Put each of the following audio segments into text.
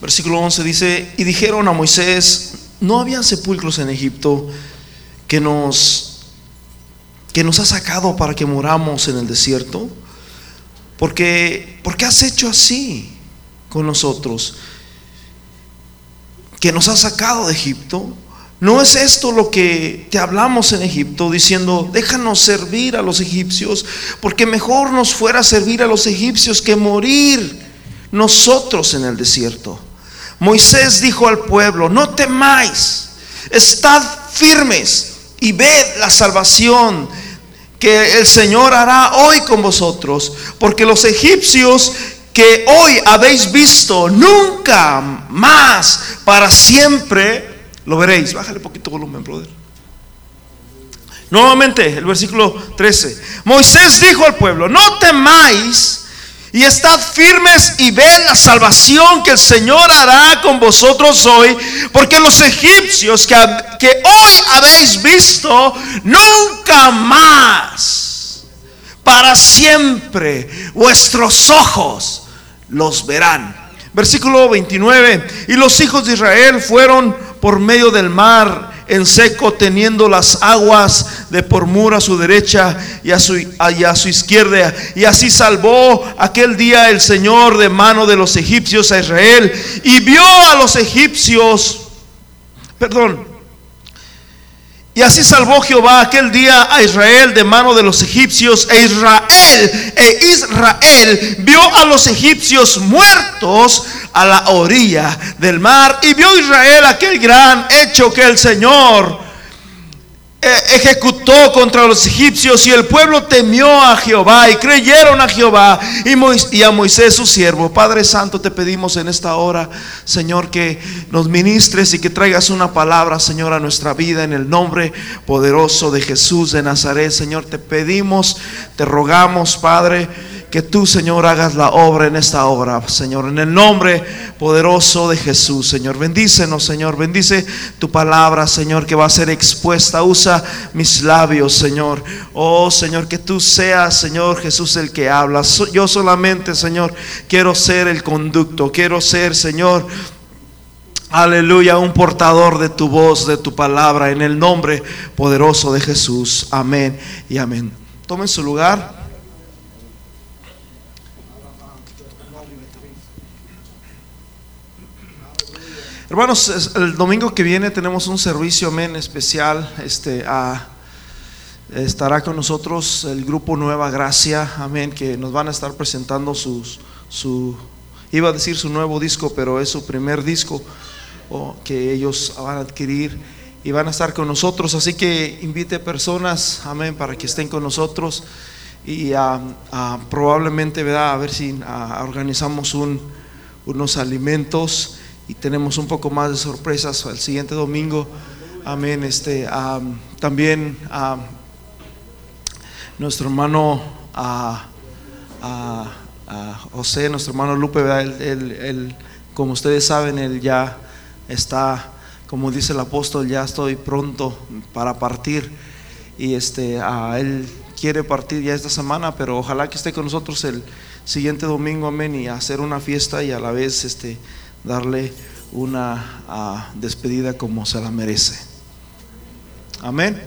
Versículo 11 dice, y dijeron a Moisés, no había sepulcros en Egipto que nos que nos ha sacado para que moramos en el desierto? Porque ¿por qué has hecho así con nosotros? Que nos has sacado de Egipto. ¿No es esto lo que te hablamos en Egipto diciendo, déjanos servir a los egipcios, porque mejor nos fuera servir a los egipcios que morir nosotros en el desierto? Moisés dijo al pueblo, no temáis, estad firmes y ved la salvación que el Señor hará hoy con vosotros, porque los egipcios que hoy habéis visto, nunca más, para siempre, lo veréis. Bájale poquito volumen, brother. Nuevamente, el versículo 13. Moisés dijo al pueblo, no temáis y estad firmes y ved la salvación que el Señor hará con vosotros hoy, porque los egipcios que, que hoy habéis visto, nunca más, para siempre, vuestros ojos los verán. Versículo 29, y los hijos de Israel fueron por medio del mar en seco, teniendo las aguas de por muro a su derecha y a su, a su izquierda. Y así salvó aquel día el Señor de mano de los egipcios a Israel. Y vio a los egipcios, perdón, y así salvó Jehová aquel día a Israel de mano de los egipcios. E Israel, e Israel vio a los egipcios muertos a la orilla del mar. Y vio Israel aquel gran hecho que el Señor ejecutó contra los egipcios y el pueblo temió a Jehová y creyeron a Jehová y, a Moisés su siervo. Padre Santo, te pedimos en esta hora, Señor, que nos ministres y que traigas una palabra, Señor, a nuestra vida en el nombre poderoso de Jesús de Nazaret. Señor, te pedimos, te rogamos, Padre que tú, Señor, hagas la obra en esta obra, Señor, en el nombre poderoso de Jesús, Señor. Bendícenos, Señor. Bendice tu palabra, Señor, que va a ser expuesta. Usa mis labios, Señor. Oh, Señor, que tú seas, Señor Jesús, el que habla. Yo solamente, Señor, quiero ser el conducto. Quiero ser, Señor, Aleluya, un portador de tu voz, de tu palabra, en el nombre poderoso de Jesús. Amén y amén. Tomen su lugar. Hermanos, el domingo que viene tenemos un servicio, amén, especial. Este, estará con nosotros el grupo Nueva Gracia, amén, que nos van a estar presentando sus, su, iba a decir su nuevo disco, pero es su primer disco que ellos van a adquirir y van a estar con nosotros. Así que invite personas, amén, para que estén con nosotros y probablemente, a ver si organizamos un, unos alimentos y tenemos un poco más de sorpresas el siguiente domingo. Amén. Este, también nuestro hermano a, José, nuestro hermano Lupe, él, como ustedes saben, él ya está, como dice el apóstol, ya estoy pronto para partir. Y este, él quiere partir ya esta semana, pero ojalá que esté con nosotros el siguiente domingo, amén, y hacer una fiesta y a la vez este darle una ah, despedida como se la merece. Amén.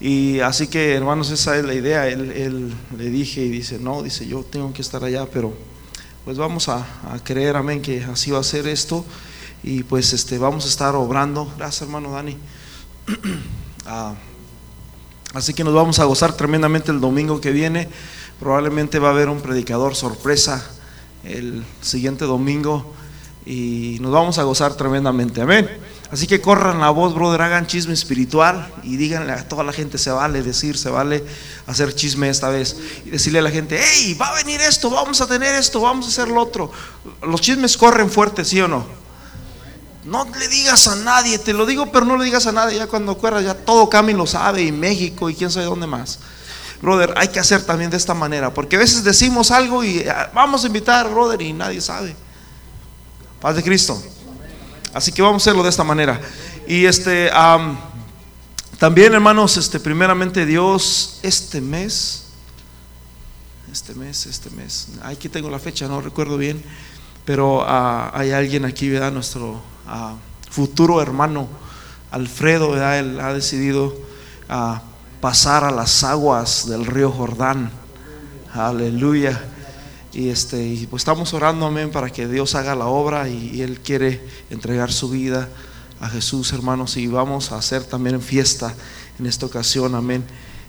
Y así que, hermanos, esa es la idea. Él, le dije y dice, no, dice, yo tengo que estar allá, pero pues vamos a, creer, amén, que así va a ser esto. Y pues este, vamos a estar obrando. Gracias, hermano Dani. Ah, así que nos vamos a gozar tremendamente el domingo que viene. Probablemente va a haber un predicador sorpresa el siguiente domingo y nos vamos a gozar tremendamente. Amén. Así que corran la voz, brother, hagan chisme espiritual y díganle a toda la gente, se vale decir, se vale hacer chisme esta vez. Y decirle a la gente, hey, va a venir esto, vamos a tener esto, vamos a hacer lo otro. Los chismes corren fuerte, ¿sí o no? No le digas a nadie, te lo digo, pero no le digas a nadie. Ya cuando corras, ya todo Cami lo sabe, y México, y quién sabe dónde más brother, hay que hacer también de esta manera, porque a veces decimos algo y ah, vamos a invitar, brother, y nadie sabe. Paz de Cristo. Así que vamos a hacerlo de esta manera. Y este, también hermanos, este, primeramente Dios, este mes, este mes, este mes, aquí tengo la fecha, no recuerdo bien, pero ah, hay alguien aquí, ¿verdad? Nuestro ah, futuro hermano Alfredo, ¿verdad? Él ha decidido pasar a las aguas del río Jordán. Aleluya. Y este, y pues estamos orando, amén, para que Dios haga la obra y, Él quiere entregar su vida a Jesús, hermanos, y vamos a hacer también fiesta en esta ocasión, amén.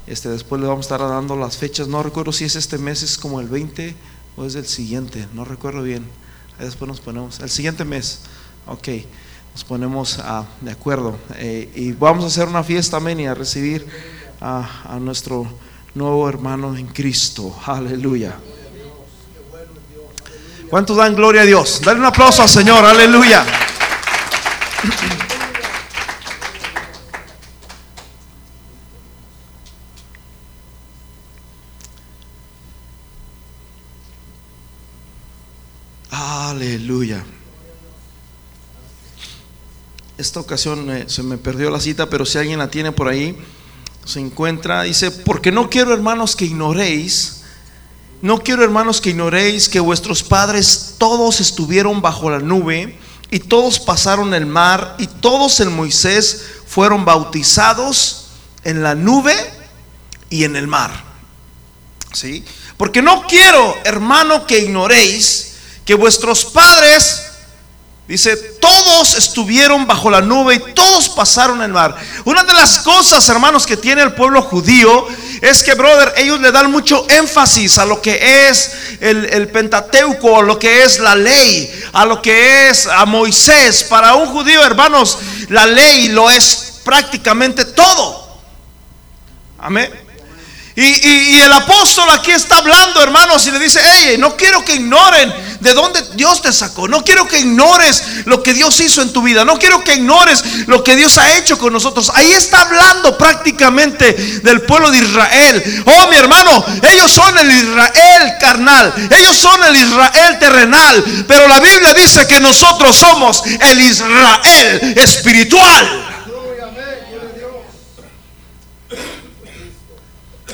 Este, después le vamos a estar dando las fechas, no recuerdo si es este mes, es como el 20 o es el siguiente, no recuerdo bien. Después nos ponemos, el siguiente mes, ok, nos ponemos ah, de acuerdo. Eh, y vamos a hacer una fiesta, amén, y a recibir a nuestro nuevo hermano en Cristo, aleluya. ¿Cuántos dan gloria a Dios? Dale un aplauso al Señor, aleluya. Aleluya. Esta ocasión eh, se me perdió la cita, pero si alguien la tiene por ahí, se encuentra, dice, porque no quiero hermanos que ignoréis no quiero, hermanos, que ignoréis que vuestros padres todos estuvieron bajo la nube y todos pasaron el mar y todos en Moisés fueron bautizados en la nube y en el mar. ¿Sí? Porque no quiero, hermano, que ignoréis que vuestros padres Dice, todos estuvieron bajo la nube y todos pasaron el mar. Una de las cosas, hermanos, que tiene el pueblo judío es que, brother, ellos le dan mucho énfasis a lo que es el, el Pentateuco, a lo que es la ley, a lo que es a Moisés. Para un judío, hermanos, la ley lo es prácticamente todo. Amén. Y, el apóstol aquí está hablando, hermanos, y le dice, hey, no quiero que ignoren de dónde Dios te sacó. No quiero que ignores lo que Dios hizo en tu vida. No quiero que ignores lo que Dios ha hecho con nosotros. Ahí está hablando prácticamente del pueblo de Israel. Oh, mi hermano, ellos son el Israel carnal. Ellos son el Israel terrenal. Pero la Biblia dice que nosotros somos el Israel espiritual.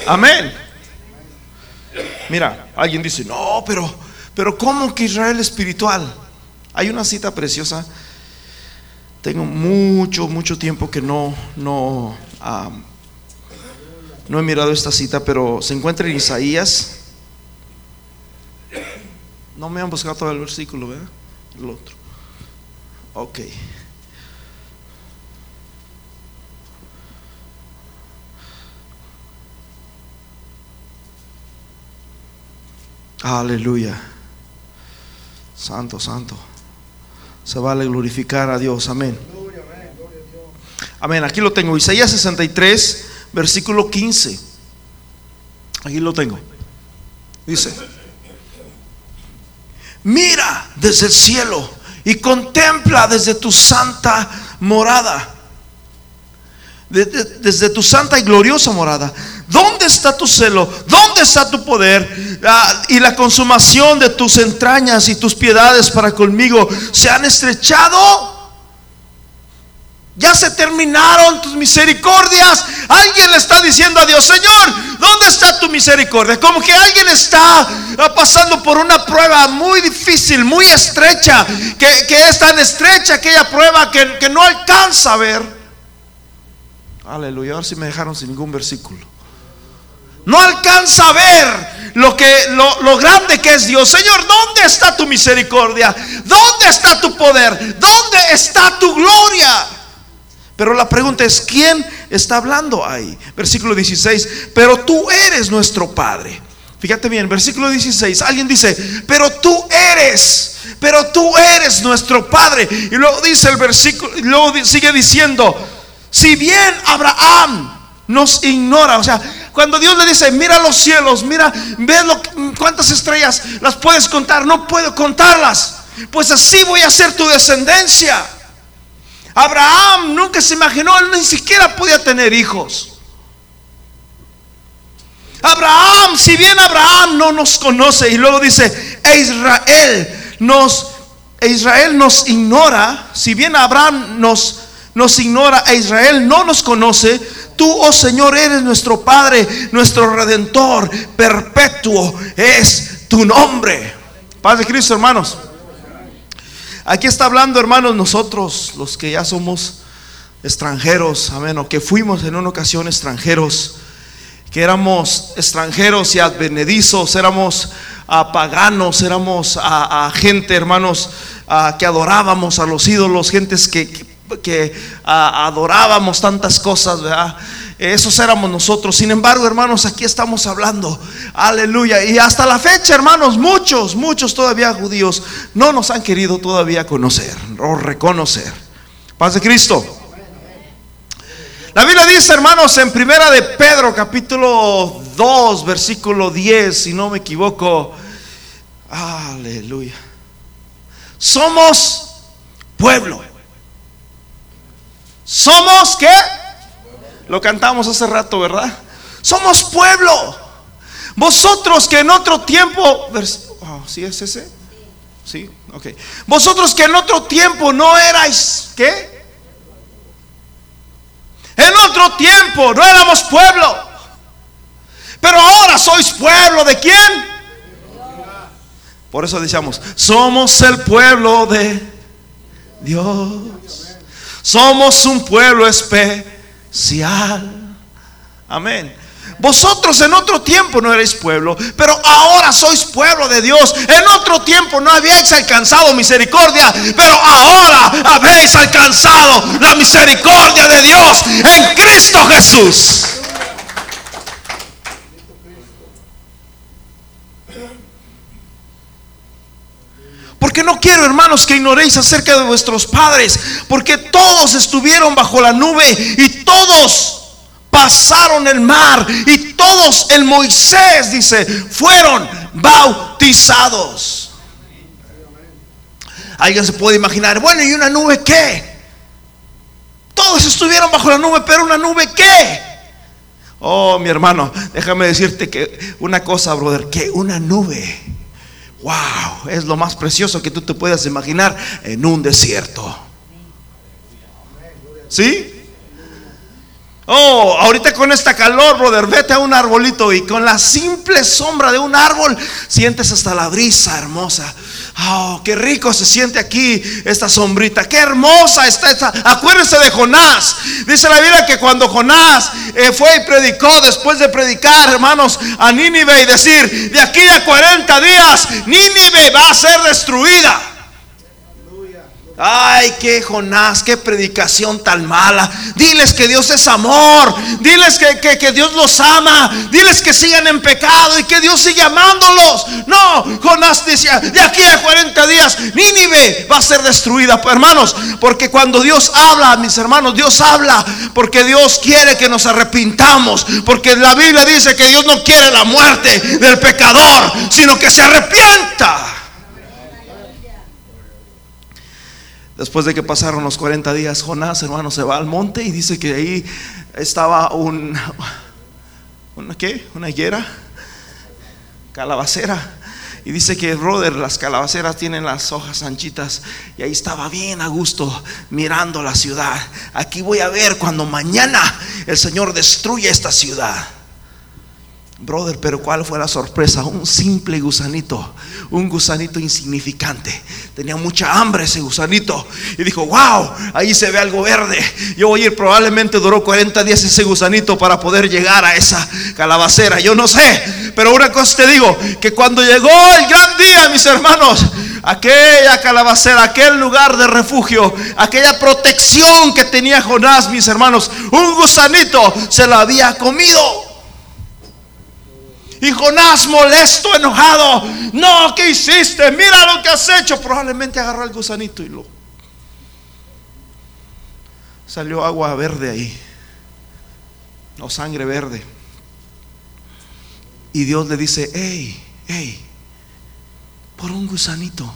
Amén. Mira, alguien dice, no, pero, pero ¿cómo que Israel espiritual? Hay una cita preciosa. Tengo mucho, mucho tiempo que no, no, no he mirado esta cita, pero se encuentra en Isaías. No me han buscado todo el versículo, ¿verdad? El otro. Ok. Aleluya. Santo, santo. Se vale glorificar a Dios. Amén. Amén. Aquí lo tengo. Isaías 63, versículo 15. Aquí lo tengo. Dice, mira desde el cielo y contempla desde tu santa morada desde tu santa y gloriosa morada. ¿Dónde está tu celo? ¿Dónde está tu poder? Ah, y la consumación de tus entrañas y tus piedades para conmigo se han estrechado. Ya se terminaron tus misericordias. Alguien le está diciendo a Dios, Señor, ¿dónde está tu misericordia? Como que alguien está ah, pasando por una prueba muy difícil, muy estrecha, que, es tan estrecha aquella prueba que, que no alcanza a ver. Aleluya. A ver si me dejaron sin ningún versículo. No alcanza a ver lo que lo, grande que es Dios. Señor, ¿dónde está tu misericordia? ¿Dónde está tu poder? ¿Dónde está tu gloria? Pero la pregunta es, ¿quién está hablando ahí? Versículo 16, pero tú eres nuestro Padre. Fíjate bien, versículo 16, alguien dice, pero tú eres, pero tú eres nuestro Padre. Y luego dice el versículo, luego sigue diciendo, si bien Abraham nos ignora, o sea, cuando Dios le dice, mira los cielos, mira, ve cuántas estrellas las puedes contar, no puedo contarlas, pues así voy a ser tu descendencia. Abraham nunca se imaginó, él ni siquiera podía tener hijos. Abraham, si bien Abraham no nos conoce y luego dice, e Israel nos, e Israel nos ignora, si bien Abraham nos nos ignora a Israel no nos conoce, tú, oh Señor, eres nuestro Padre, nuestro Redentor, perpetuo es tu nombre. Paz de Cristo, hermanos. Aquí está hablando, hermanos, nosotros, los que ya somos extranjeros, amén, o que fuimos en una ocasión extranjeros, que éramos extranjeros y advenedizos, éramos a paganos, éramos a, gente, hermanos, que adorábamos a los ídolos, gentes que, adorábamos tantas cosas, ¿verdad? Esos éramos nosotros. Sin embargo, hermanos, aquí estamos hablando. Aleluya. Y hasta la fecha, hermanos, muchos, muchos todavía judíos no nos han querido todavía conocer o reconocer. Paz de Cristo. La Biblia dice, hermanos, en primera de Pedro, capítulo 2, versículo 10, si no me equivoco. Aleluya. Somos pueblo. Somos qué? Lo cantamos hace rato, ¿verdad? Somos pueblo. Vosotros que en otro tiempo, oh, ¿sí es ese? Sí, ok. Vosotros que en otro tiempo no erais, ¿qué? En otro tiempo no éramos pueblo. Pero ahora sois pueblo de quién? Por eso decíamos, somos el pueblo de Dios. Somos un pueblo especial Amén. Vosotros en otro tiempo no erais pueblo, pero ahora sois pueblo de Dios. En otro tiempo no habíais alcanzado misericordia, pero ahora habéis alcanzado la misericordia de Dios en Cristo Jesús. Porque no quiero, hermanos, que ignoréis acerca de vuestros padres, porque todos estuvieron bajo la nube y todos pasaron el mar y todos en Moisés, dice, fueron bautizados. Alguien se puede imaginar, bueno, ¿y una nube qué? Todos estuvieron bajo la nube, pero una nube qué? Oh, mi hermano, déjame decirte que una cosa, brother, que una nube Wow, es lo más precioso que tú te puedas imaginar en un desierto. ¿Sí? Oh, ahorita con esta calor, brother, vete a un arbolito y con la simple sombra de un árbol sientes hasta la brisa hermosa. Oh, qué rico se siente aquí esta sombrita. Qué hermosa está esta. Acuérdense de Jonás. Dice la Biblia que cuando Jonás eh, fue y predicó, después de predicar, hermanos, a Nínive y decir, de aquí a 40 días, Nínive va a ser destruida. Ay, qué Jonás, qué predicación tan mala. Diles que Dios es amor. Diles que, que, Dios los ama. Diles que sigan en pecado y que Dios sigue amándolos. No, Jonás decía, de aquí a 40 días, Nínive va a ser destruida. Hermanos, porque cuando Dios habla, mis hermanos, Dios habla porque Dios quiere que nos arrepintamos. Porque la Biblia dice que Dios no quiere la muerte del pecador, sino que se arrepienta. Después de que pasaron los 40 días, Jonás, hermano, se va al monte y dice que ahí estaba un, una, ¿qué? Una higuera, calabacera. Y dice que, brother, las calabaceras tienen las hojas anchitas. Y ahí estaba bien a gusto mirando la ciudad. Aquí voy a ver cuando mañana el Señor destruya esta ciudad. Brother, pero ¿cuál fue la sorpresa? Un simple gusanito, un gusanito insignificante. Tenía mucha hambre ese gusanito y dijo, wow, ahí se ve algo verde. Yo voy a ir, probablemente duró 40 días ese gusanito para poder llegar a esa calabacera. Yo no sé, pero una cosa te digo, que cuando llegó el gran día, mis hermanos, aquella calabacera, aquel lugar de refugio, aquella protección que tenía Jonás, mis hermanos, un gusanito se lo había comido. Y Jonás molesto, enojado. No, ¿qué hiciste? Mira lo que has hecho. Probablemente agarró el gusanito y lo... Salió agua verde ahí. O sangre verde. Y Dios le dice, hey, hey, por un gusanito,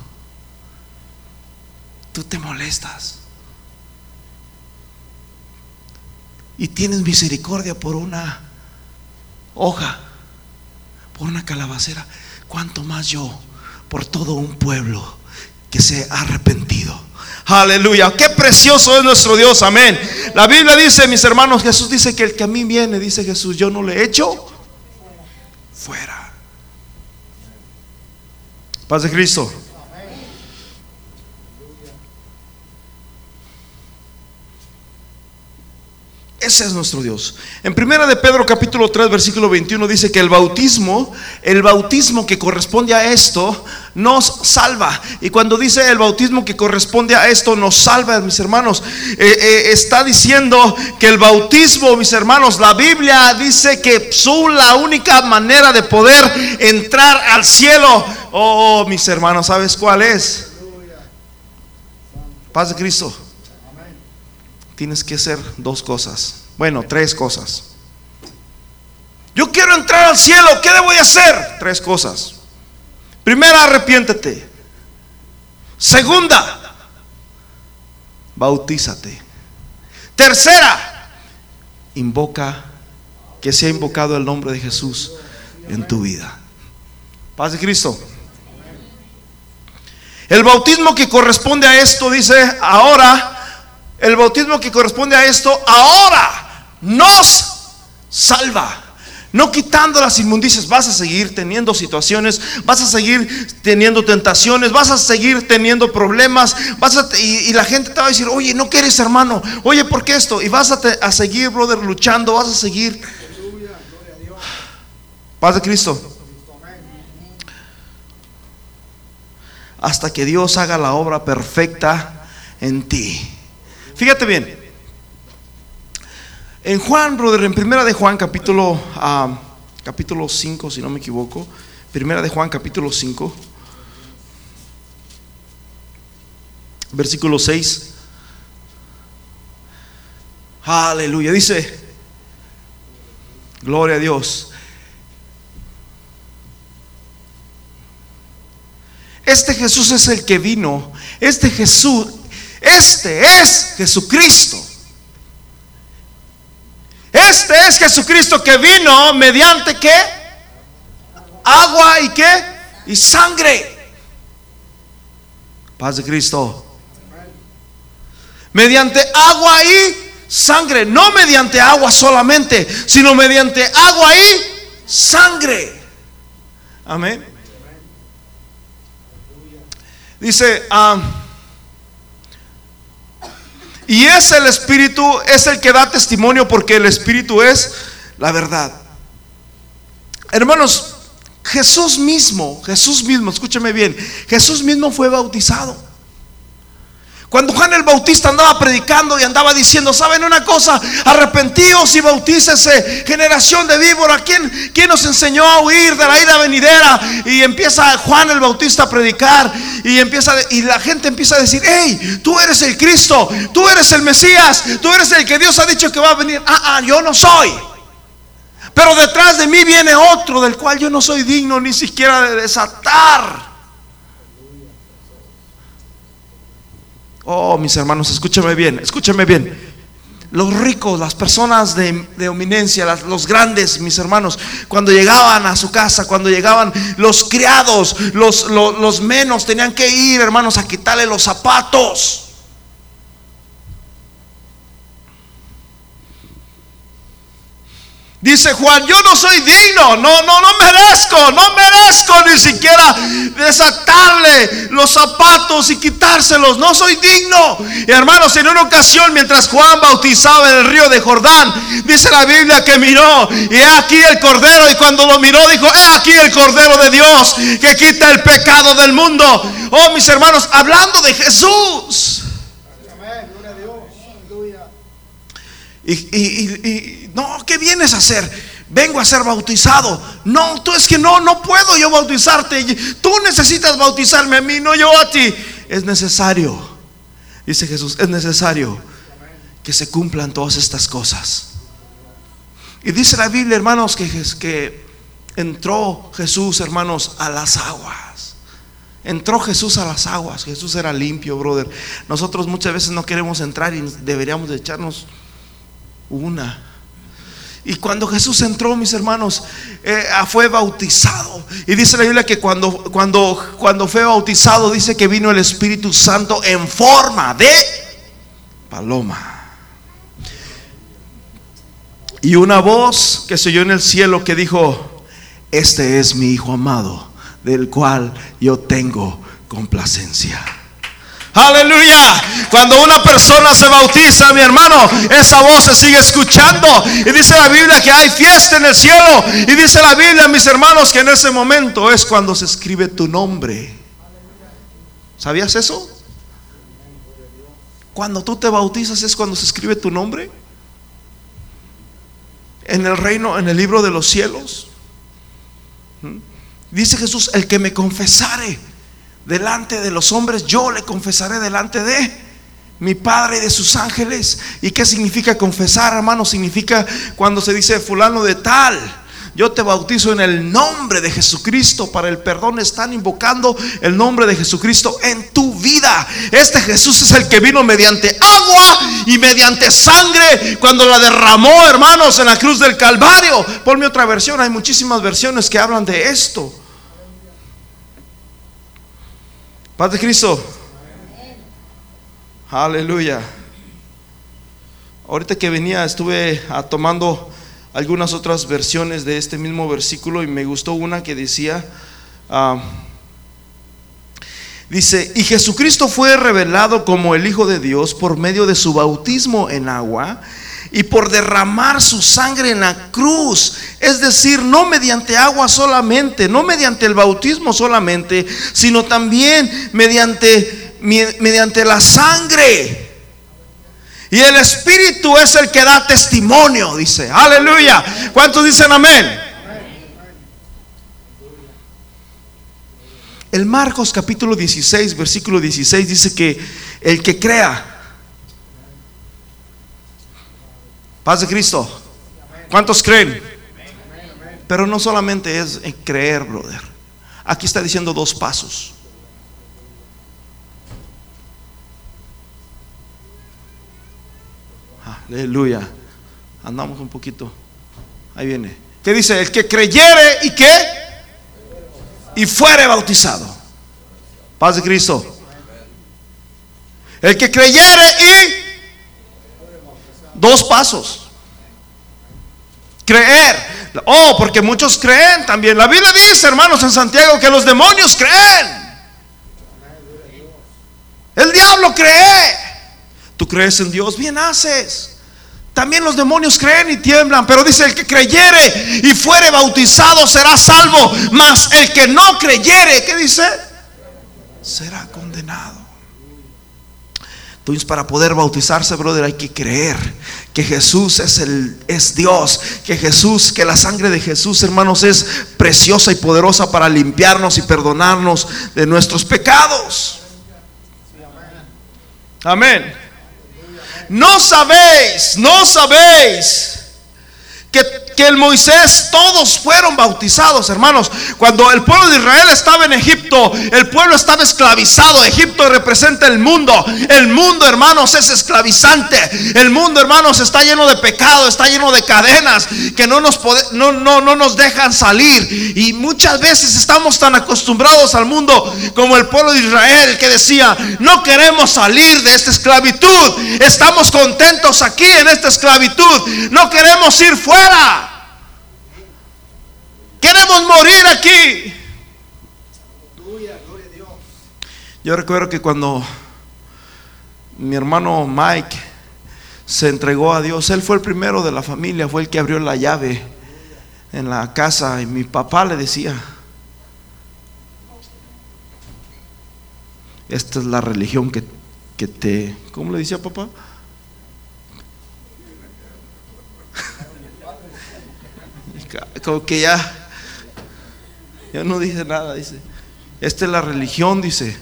tú te molestas. Y tienes misericordia por una hoja por una calabacera, cuanto más yo por todo un pueblo que se ha arrepentido. Aleluya, qué precioso es nuestro Dios, amén. La Biblia dice, mis hermanos, Jesús dice que el que a mí viene, dice Jesús, yo no le echo fuera. Paz de Cristo. Ese es nuestro Dios. En primera de Pedro capítulo 3 versículo 21 dice que el bautismo, el bautismo que corresponde a esto nos salva. Y cuando dice el bautismo que corresponde a esto nos salva, mis hermanos, eh, eh, está diciendo que el bautismo, mis hermanos, la Biblia dice que su la única manera de poder entrar al cielo. Oh, mis hermanos, ¿sabes cuál es? Paz de Cristo tienes que hacer dos cosas. Bueno, tres cosas. Yo quiero entrar al cielo, ¿qué debo hacer? Tres cosas. Primera, arrepiéntete. Segunda, bautízate. Tercera, invoca que sea invocado el nombre de Jesús en tu vida. Paz de Cristo. El bautismo que corresponde a esto dice, ahora el bautismo que corresponde a esto ahora nos salva. No quitando las inmundicias, vas a seguir teniendo situaciones, vas a seguir teniendo tentaciones, vas a seguir teniendo problemas, y, la gente te va a decir, oye, no quieres hermano, oye, ¿por qué esto? Y vas a, a seguir, brother, luchando, vas a seguir. Paz de Cristo. Hasta que Dios haga la obra perfecta en ti. Fíjate bien. En Juan, brother, en primera de Juan, capítulo, ah, capítulo 5, si no me equivoco. Primera de Juan, capítulo 5. Versículo 6. Aleluya. Dice, gloria a Dios. Este Jesús es el que vino. Este Jesús este es Jesucristo. Este es Jesucristo que vino mediante qué? Agua y qué? Y sangre. Paz de Cristo. Mediante agua y sangre. No mediante agua solamente, sino mediante agua y sangre. Amén. Dice, ah, y es el Espíritu, es el que da testimonio porque el Espíritu es la verdad. Hermanos, Jesús mismo, Jesús mismo, escúcheme bien, Jesús mismo fue bautizado. Cuando Juan el Bautista andaba predicando y andaba diciendo, ¿saben una cosa? Arrepentíos y bautícese, generación de víbora. ¿Quién, ¿Quién nos enseñó a huir de la ira venidera? Y empieza Juan el Bautista a predicar y, empieza, y la gente empieza a decir, hey, tú eres el Cristo, tú eres el Mesías, tú eres el que Dios ha dicho que va a venir. Ah, ah, yo no soy. Pero detrás de mí viene otro del cual yo no soy digno ni siquiera de desatar Oh, mis hermanos, escúchame bien, escúchame bien. Los ricos, las personas de, de ominencia, los grandes, mis hermanos, cuando llegaban a su casa, cuando llegaban los criados, los, los menos, tenían que ir, hermanos, a quitarle los zapatos. Dice Juan, yo no soy digno, no, no, no merezco, no merezco ni siquiera desatarle los zapatos y quitárselos, no soy digno. Y hermanos, en una ocasión, mientras Juan bautizaba en el río de Jordán, dice la Biblia que miró y he aquí el Cordero, y cuando lo miró dijo, he aquí el Cordero de Dios que quita el pecado del mundo. Oh, mis hermanos, hablando de Jesús. Y, y, no, ¿qué vienes a hacer? Vengo a ser bautizado. No, tú es que no, no puedo yo bautizarte. Tú necesitas bautizarme a mí, no yo a ti. Es necesario, dice Jesús, es necesario que se cumplan todas estas cosas. Y dice la Biblia, hermanos, que, que entró Jesús, hermanos, a las aguas. Entró Jesús a las aguas. Jesús era limpio, brother. Nosotros muchas veces no queremos entrar y deberíamos de echarnos una. Y cuando Jesús entró, mis hermanos, eh, ah, fue bautizado. Y dice la Biblia que cuando, cuando, cuando fue bautizado, dice que vino el Espíritu Santo en forma de paloma. Y una voz que se oyó en el cielo que dijo, este es mi Hijo amado, del cual yo tengo complacencia. Aleluya. Cuando una persona se bautiza, mi hermano, esa voz se sigue escuchando. Y dice la Biblia que hay fiesta en el cielo. Y dice la Biblia, mis hermanos, que en ese momento es cuando se escribe tu nombre. ¿Sabías eso? Cuando tú te bautizas es cuando se escribe tu nombre. En el reino, en el libro de los cielos. ¿Mm? Dice Jesús, el que me confesare delante de los hombres, yo le confesaré delante de mi Padre y de sus ángeles. ¿Y qué significa confesar, hermano? Significa cuando se dice fulano de tal. Yo te bautizo en el nombre de Jesucristo para el perdón. Están invocando el nombre de Jesucristo en tu vida. Este Jesús es el que vino mediante agua y mediante sangre cuando la derramó, hermanos, en la cruz del Calvario. Ponme otra versión. Hay muchísimas versiones que hablan de esto. Paz de Cristo. Aleluya. Ahorita que venía estuve ah, tomando algunas otras versiones de este mismo versículo y me gustó una que decía, ah, dice, y Jesucristo fue revelado como el Hijo de Dios por medio de su bautismo en agua y por derramar su sangre en la cruz. Es decir, no mediante agua solamente, no mediante el bautismo solamente, sino también mediante, mediante la sangre. Y el Espíritu es el que da testimonio, dice. Aleluya. ¿Cuántos dicen amén? El Marcos capítulo 16, versículo 16 dice que el que crea Paz de Cristo. ¿Cuántos creen? Pero no solamente es creer, brother. Aquí está diciendo dos pasos. Aleluya. Andamos un poquito. Ahí viene. ¿Qué dice? El que creyere y qué? Y fuere bautizado. Paz de Cristo. El que creyere y Dos pasos. Creer. Oh, porque muchos creen también. La Biblia dice, hermanos, en Santiago que los demonios creen. El diablo cree. Tú crees en Dios, bien haces. También los demonios creen y tiemblan, pero dice el que creyere y fuere bautizado será salvo, mas el que no creyere, ¿qué dice? Será condenado. Entonces, para poder bautizarse, brother, hay que creer que Jesús es el es Dios, que Jesús, que la sangre de Jesús, hermanos, es preciosa y poderosa para limpiarnos y perdonarnos de nuestros pecados. Amén. No sabéis, no sabéis que el Moisés todos fueron bautizados, hermanos. Cuando el pueblo de Israel estaba en Egipto, el pueblo estaba esclavizado. Egipto representa el mundo. El mundo, hermanos, es esclavizante. El mundo, hermanos, está lleno de pecado, está lleno de cadenas que no nos, no, no, no nos dejan salir. Y muchas veces estamos tan acostumbrados al mundo como el pueblo de Israel que decía, no queremos salir de esta esclavitud. Estamos contentos aquí en esta esclavitud. No queremos ir fuera. Queremos morir aquí. Yo recuerdo que cuando mi hermano Mike se entregó a Dios, él fue el primero de la familia, fue el que abrió la llave en la casa y mi papá le decía, esta es la religión que, que te, ¿cómo le decía papá? Como que ya yo no dije nada, dice. Esta es la religión, dice,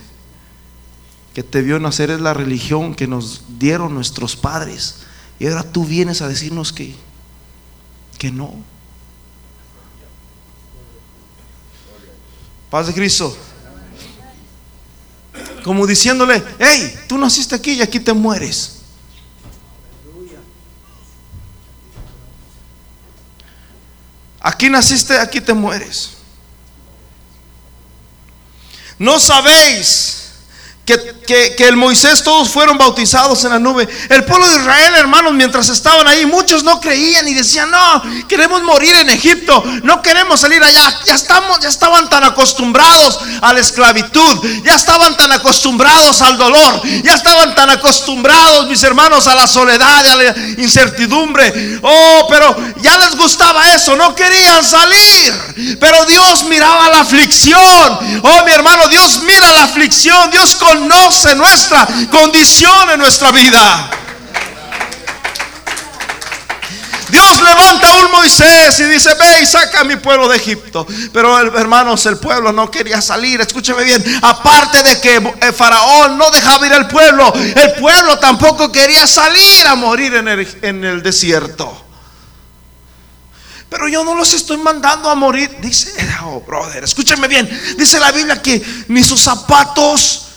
que te vio nacer, es la religión que nos dieron nuestros padres. Y ahora tú vienes a decirnos que, que no. Paz de Cristo. Como diciéndole, hey, tú naciste aquí y aquí te mueres. Aquí naciste, aquí te mueres. ¿No sabéis que, el Moisés todos fueron bautizados en la nube. El pueblo de Israel, hermanos, mientras estaban ahí, muchos no creían y decían, no, queremos morir en Egipto, no queremos salir allá. Ya, estamos, ya estaban tan acostumbrados a la esclavitud, ya estaban tan acostumbrados al dolor, ya estaban tan acostumbrados, mis hermanos, a la soledad, a la incertidumbre. Oh, pero ya les gustaba eso, no querían salir. Pero Dios miraba la aflicción. Oh, mi hermano, Dios mira la aflicción, Dios conoce nuestra condición en nuestra vida. Dios levanta a un Moisés y dice, ve y saca a mi pueblo de Egipto. Pero hermanos, el pueblo no quería salir. Escúcheme bien. Aparte de que el faraón no dejaba ir al pueblo, el pueblo tampoco quería salir a morir en el, en el desierto. Pero yo no los estoy mandando a morir. Dice, oh brother, escúcheme bien. Dice la Biblia que ni sus zapatos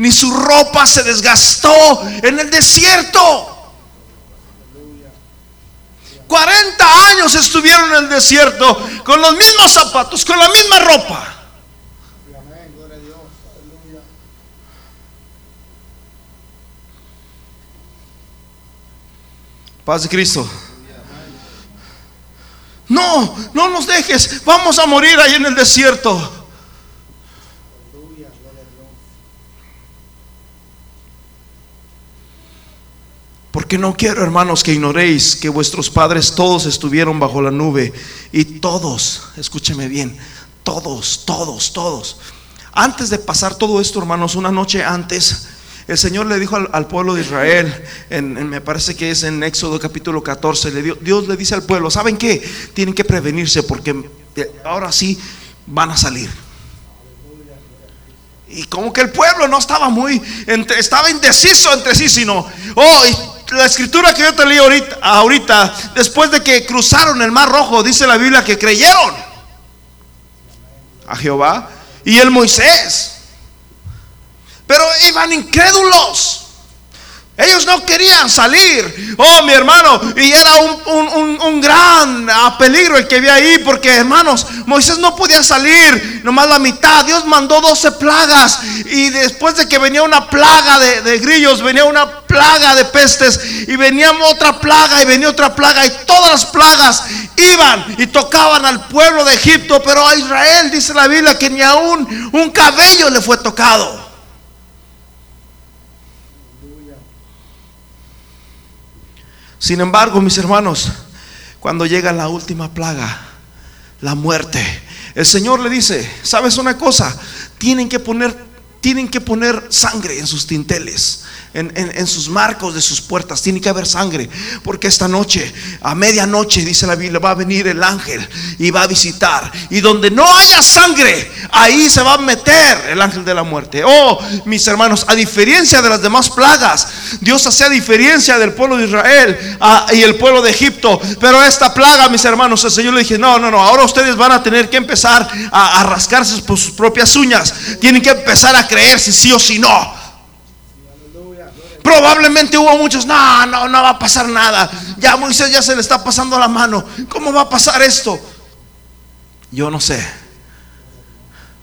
ni su ropa se desgastó en el desierto. 40 años estuvieron en el desierto con los mismos zapatos, con la misma ropa. Paz de Cristo. No, no nos dejes. Vamos a morir ahí en el desierto. Porque no quiero, hermanos, que ignoréis que vuestros padres todos estuvieron bajo la nube. Y todos, escúcheme bien, todos, todos, todos. Antes de pasar todo esto, hermanos, una noche antes, el Señor le dijo al, pueblo de Israel, me parece que es en Éxodo capítulo 14, le Dios le dice al pueblo, ¿saben qué? Tienen que prevenirse porque ahora sí van a salir. Y como que el pueblo no estaba muy, estaba indeciso entre sí, sino, oh, la escritura que yo te leí ahorita, después de que cruzaron el mar rojo, dice la Biblia que creyeron a Jehová y el Moisés. Pero iban incrédulos. Ellos no querían salir. Oh, mi hermano. Y era un, gran ah, peligro el que había ahí. Porque, hermanos, Moisés no podía salir. Nomás la mitad. Dios mandó 12 plagas. Y después de que venía una plaga de, de grillos, venía una plaga de pestes. Y venía otra plaga y venía otra plaga. Y todas las plagas iban y tocaban al pueblo de Egipto. Pero a Israel, dice la Biblia, que ni aún un cabello le fue tocado. Sin embargo, mis hermanos, cuando llega la última plaga, la muerte, el Señor le dice, ¿sabes una cosa? Tienen que poner, tienen que poner sangre en sus tinteles en, sus marcos de sus puertas. Tiene que haber sangre. Porque esta noche, a medianoche, dice la Biblia, va a venir el ángel y va a visitar. Y donde no haya sangre, ahí se va a meter el ángel de la muerte. Oh, mis hermanos, a diferencia de las demás plagas, Dios hacía diferencia del pueblo de Israel ah, y el pueblo de Egipto. Pero esta plaga, mis hermanos, el Señor le dije, no, no, no, ahora ustedes van a tener que empezar a, a rascarse por sus propias uñas. Tienen que empezar a creer si sí o si no. Probablemente hubo muchos, no, no, no va a pasar nada. Ya Moisés ya se le está pasando la mano. ¿Cómo va a pasar esto? Yo no sé.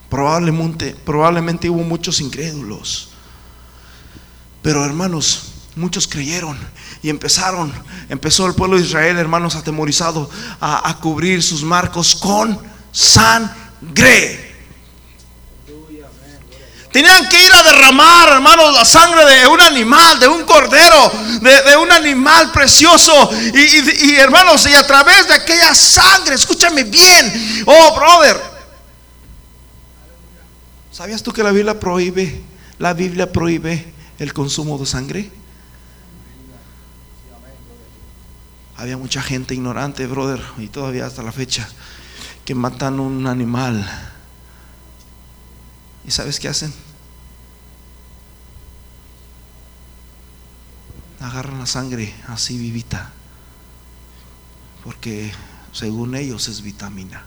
Probablemente, probablemente hubo muchos incrédulos. Pero hermanos, muchos creyeron y empezaron, empezó el pueblo de Israel, hermanos, atemorizado a, a cubrir sus marcos con sangre. Tenían que ir a derramar, hermanos, la sangre de un animal, de un cordero, de, un animal precioso. Y, y, hermanos, y a través de aquella sangre, escúchame bien, oh brother. ¿Sabías tú que la Biblia prohíbe, la Biblia prohíbe el consumo de sangre? Había mucha gente ignorante, brother, y todavía hasta la fecha, que matan un animal. ¿Y sabes qué hacen? Agarran la sangre así vivita, porque según ellos es vitamina.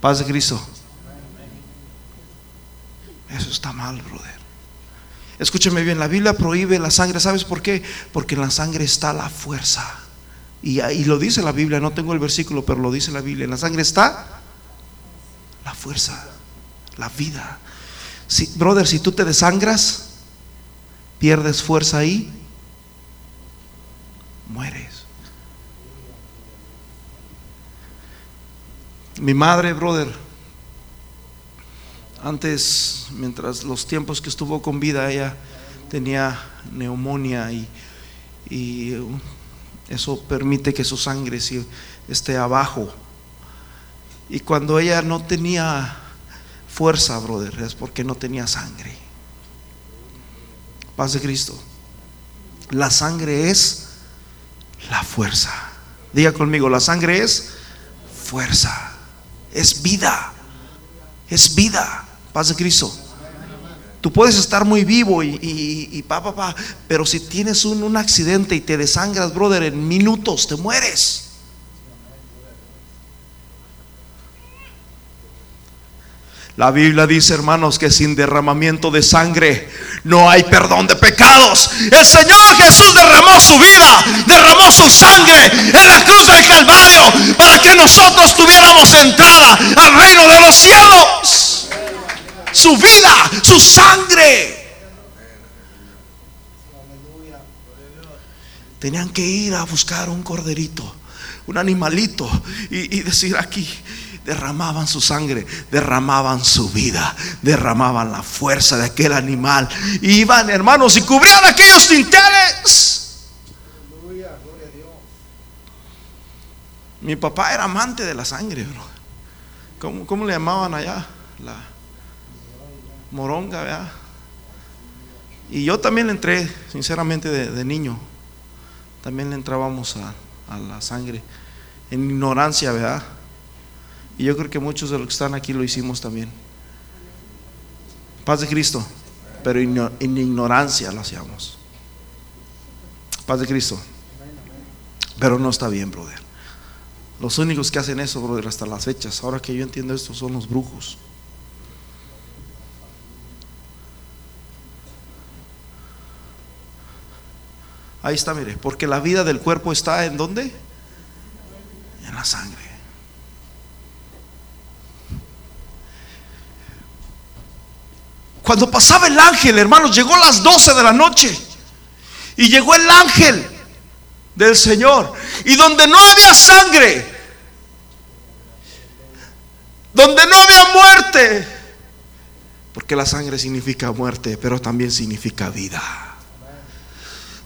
Paz de Cristo. Eso está mal, brother. Escúcheme bien, la Biblia prohíbe la sangre. ¿Sabes por qué? Porque en la sangre está la fuerza Y, lo dice la Biblia, no tengo el versículo, pero lo dice la Biblia. En la sangre está la fuerza, la vida. Si, brother, si tú te desangras, pierdes fuerza ahí, mueres. Mi madre, brother, antes, mientras los tiempos que estuvo con vida, ella tenía neumonía y, y eso permite que su sangre esté abajo. Y cuando ella no tenía fuerza, brother, es porque no tenía sangre. Paz de Cristo. La sangre es la fuerza. Diga conmigo, la sangre es fuerza, es vida, es vida. Paz de Cristo. Tú puedes estar muy vivo y, y, pa, pa, pa, pero si tienes un, un accidente y te desangras, brother, en minutos te mueres. La Biblia dice, hermanos, que sin derramamiento de sangre no hay perdón de pecados. El Señor Jesús derramó su vida, derramó su sangre en la cruz del Calvario para que nosotros tuviéramos entrada al reino de los cielos su vida, su sangre. Tenían que ir a buscar un corderito, un animalito, y, decir aquí, derramaban su sangre, derramaban su vida, derramaban la fuerza de aquel animal. iban, hermanos, y cubrían aquellos tinteles. Mi papá era amante de la sangre, bro. ¿Cómo, cómo le llamaban allá? La, moronga, ¿verdad? Y yo también le entré, sinceramente, de, niño. También le entrábamos a, la sangre, en ignorancia, ¿verdad? Y yo creo que muchos de los que están aquí lo hicimos también. Paz de Cristo, pero en ignorancia lo hacíamos. Paz de Cristo. Pero no está bien, brother. Los únicos que hacen eso, brother, hasta las fechas, ahora que yo entiendo esto, son los brujos. Ahí está, mire, porque la vida del cuerpo está en dónde? En la sangre. Cuando pasaba el ángel, hermanos, llegó las 12 de la noche y llegó el ángel del Señor y donde no había sangre, donde no había muerte, porque la sangre significa muerte, pero también significa vida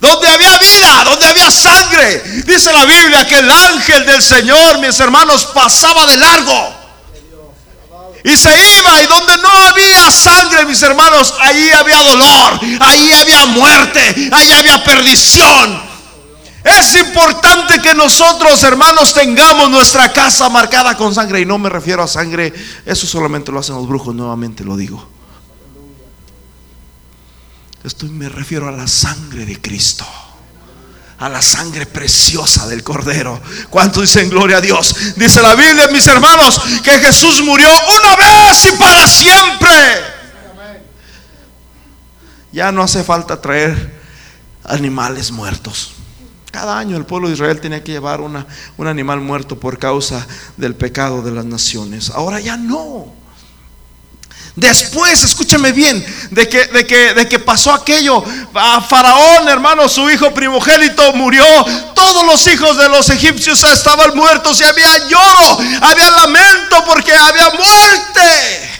donde había vida, donde había sangre. Dice la Biblia que el ángel del Señor, mis hermanos, pasaba de largo. Y se iba y donde no había sangre, mis hermanos, ahí había dolor, ahí había muerte, ahí había perdición. Es importante que nosotros, hermanos, tengamos nuestra casa marcada con sangre. Y no me refiero a sangre, eso solamente lo hacen los brujos, nuevamente lo digo. Esto me refiero a la sangre de Cristo. A la sangre preciosa del Cordero. ¿Cuánto dicen gloria a Dios? Dice la Biblia, mis hermanos, que Jesús murió una vez y para siempre. Ya no hace falta traer animales muertos. Cada año el pueblo de Israel tenía que llevar una, un animal muerto por causa del pecado de las naciones. Ahora ya no. Después, escúcheme bien, de que, de que, de que pasó aquello, a Faraón, hermano, su hijo primogénito murió, todos los hijos de los egipcios estaban muertos y había lloro, había lamento porque había muerte.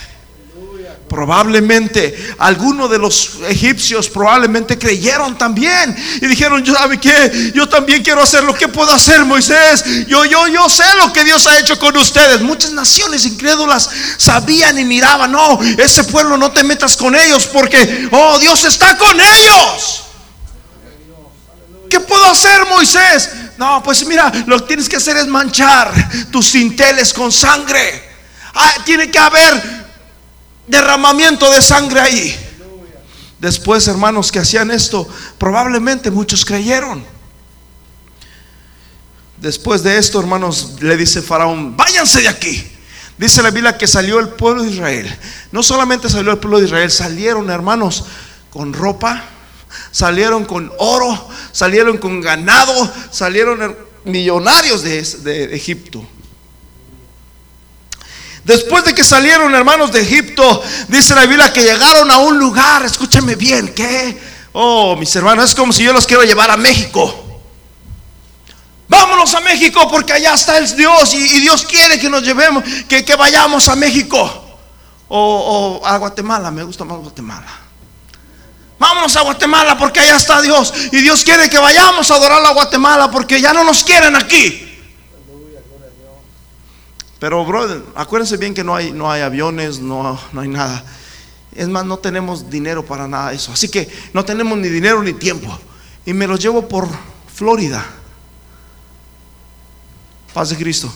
Probablemente algunos de los egipcios probablemente creyeron también y dijeron, yo sabe qué, yo también quiero hacer lo que puedo hacer, Moisés. Yo yo yo sé lo que Dios ha hecho con ustedes. Muchas naciones incrédulas sabían y miraban, no, ese pueblo no te metas con ellos porque oh, Dios está con ellos. ¿Qué puedo hacer, Moisés? No, pues mira, lo que tienes que hacer es manchar tus cinteles con sangre. Ah, tiene que haber derramamiento de sangre ahí. Después, hermanos, que hacían esto, probablemente muchos creyeron. Después de esto, hermanos, le dice Faraón, váyanse de aquí. Dice la Biblia que salió el pueblo de Israel. No solamente salió el pueblo de Israel, salieron, hermanos, con ropa, salieron con oro, salieron con ganado, salieron millonarios de, de Egipto. Después de que salieron hermanos de Egipto, dice la Biblia que llegaron a un lugar, escúchame bien, ¿qué? Oh, mis hermanos, es como si yo los quiero llevar a México. Vámonos a México porque allá está el Dios y, Dios quiere que nos llevemos, que, vayamos a México. O, o a Guatemala, me gusta más Guatemala. Vámonos a Guatemala porque allá está Dios. Y Dios quiere que vayamos a adorar a Guatemala porque ya no nos quieren aquí. Pero, brother, acuérdense bien que no hay, no hay aviones, no, no hay nada. Es más, no tenemos dinero para nada de eso. Así que no tenemos ni dinero ni tiempo. Y me los llevo por Florida. Paz de Cristo.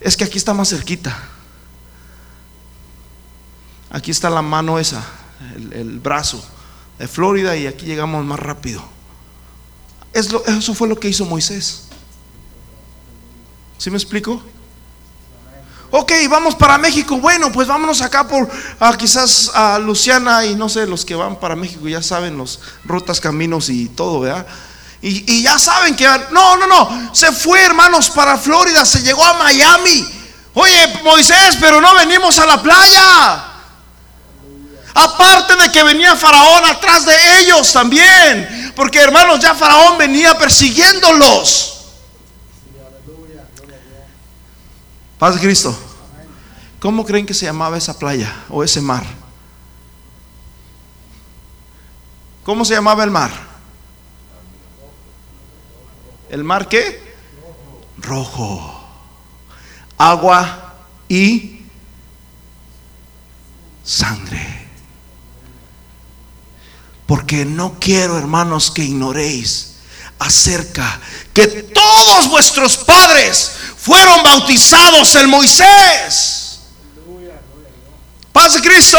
Es que aquí está más cerquita. Aquí está la mano esa, el, brazo de Florida y aquí llegamos más rápido. Es eso fue lo que hizo Moisés. ¿Sí me explico? Ok, vamos para México. Bueno, pues vámonos acá por quizás a Luciana y no sé, los que van para México ya saben los rutas, caminos y todo, ¿verdad? Y, y, ya saben que no, no, no, se fue hermanos para Florida, se llegó a Miami. Oye, Moisés, pero no venimos a la playa. Aparte de que venía Faraón atrás de ellos también, porque hermanos, ya Faraón venía persiguiéndolos. Paz de Cristo. ¿Cómo creen que se llamaba esa playa o ese mar? ¿Cómo se llamaba el mar? ¿El mar qué? Rojo. Agua y sangre. Porque no quiero, hermanos, que ignoréis acerca que todos vuestros padres fueron bautizados en Moisés. Paz de Cristo.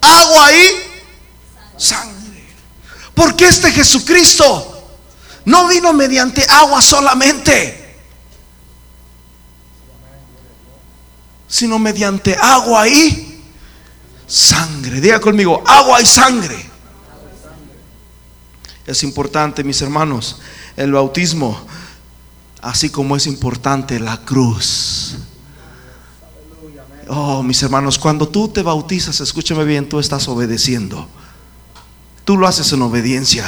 Agua y sangre. Porque este Jesucristo no vino mediante agua solamente, sino mediante agua y sangre. Diga conmigo, agua y sangre. Es importante, mis hermanos, el bautismo, así como es importante la cruz. Oh, mis hermanos, cuando tú te bautizas, escúchame bien, tú estás obedeciendo. Tú lo haces en obediencia,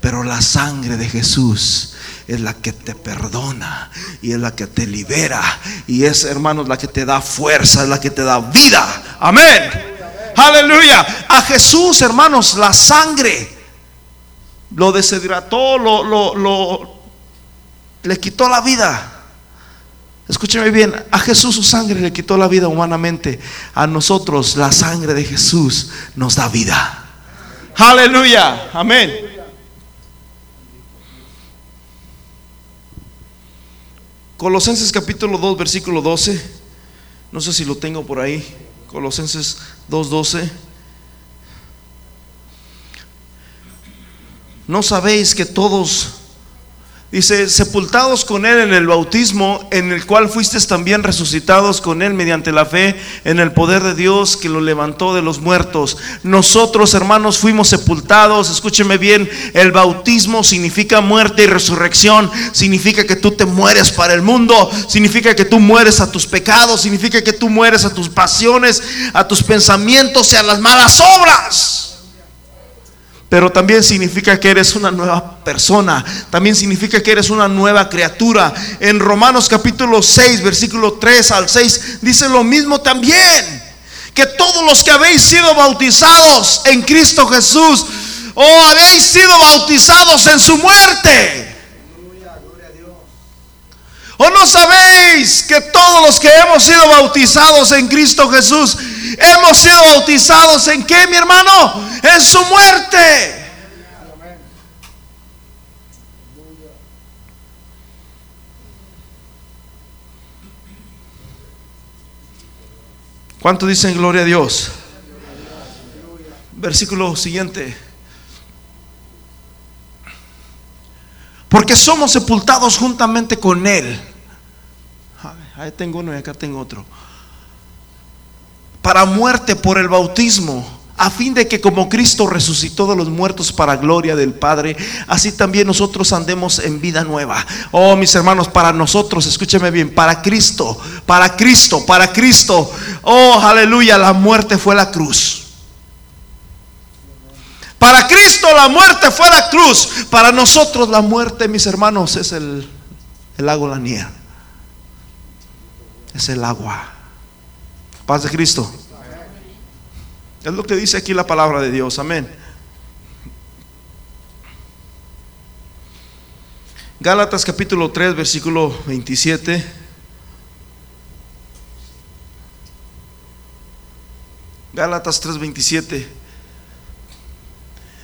pero la sangre de Jesús es la que te perdona y es la que te libera y es, hermanos, la que te da fuerza, es la que te da vida. Amén. Aleluya. A Jesús, hermanos, la sangre lo deshidrató, lo, lo, lo, le quitó la vida. Escúcheme bien, a Jesús su sangre le quitó la vida humanamente. A nosotros la sangre de Jesús nos da vida. Aleluya, amén. Colosenses capítulo 2, versículo 12. No sé si lo tengo por ahí. Colosenses 2, 12. ¿No sabéis que todos, dice, sepultados con Él en el bautismo, en el cual fuisteis también resucitados con Él mediante la fe en el poder de Dios que lo levantó de los muertos? Nosotros, hermanos, fuimos sepultados. Escúcheme bien, el bautismo significa muerte y resurrección. Significa que tú te mueres para el mundo. Significa que tú mueres a tus pecados. Significa que tú mueres a tus pasiones, a tus pensamientos y a las malas obras pero también significa que eres una nueva persona, también significa que eres una nueva criatura. En Romanos capítulo 6, versículo 3 al 6, dice lo mismo también, que todos los que habéis sido bautizados en Cristo Jesús, o habéis sido bautizados en su muerte. ¿O no sabéis que todos los que hemos sido bautizados en Cristo Jesús, hemos sido bautizados en qué, mi hermano? En su muerte. ¿Cuánto dicen gloria a Dios? Versículo siguiente. Porque somos sepultados juntamente con Él. Ahí tengo uno y acá tengo otro. Para muerte por el bautismo a fin de que como Cristo resucitó de los muertos para gloria del Padre, así también nosotros andemos en vida nueva. Oh, mis hermanos, para nosotros, escúcheme bien, para Cristo, para Cristo, para Cristo. Oh, aleluya, la muerte fue la cruz. Para Cristo la muerte fue la cruz. Para nosotros la muerte, mis hermanos, es el, el lago Lanier. Es el agua. Paz de Cristo. Es lo que dice aquí la palabra de Dios. Amén. Gálatas capítulo 3, versículo 27. Gálatas 3, 27.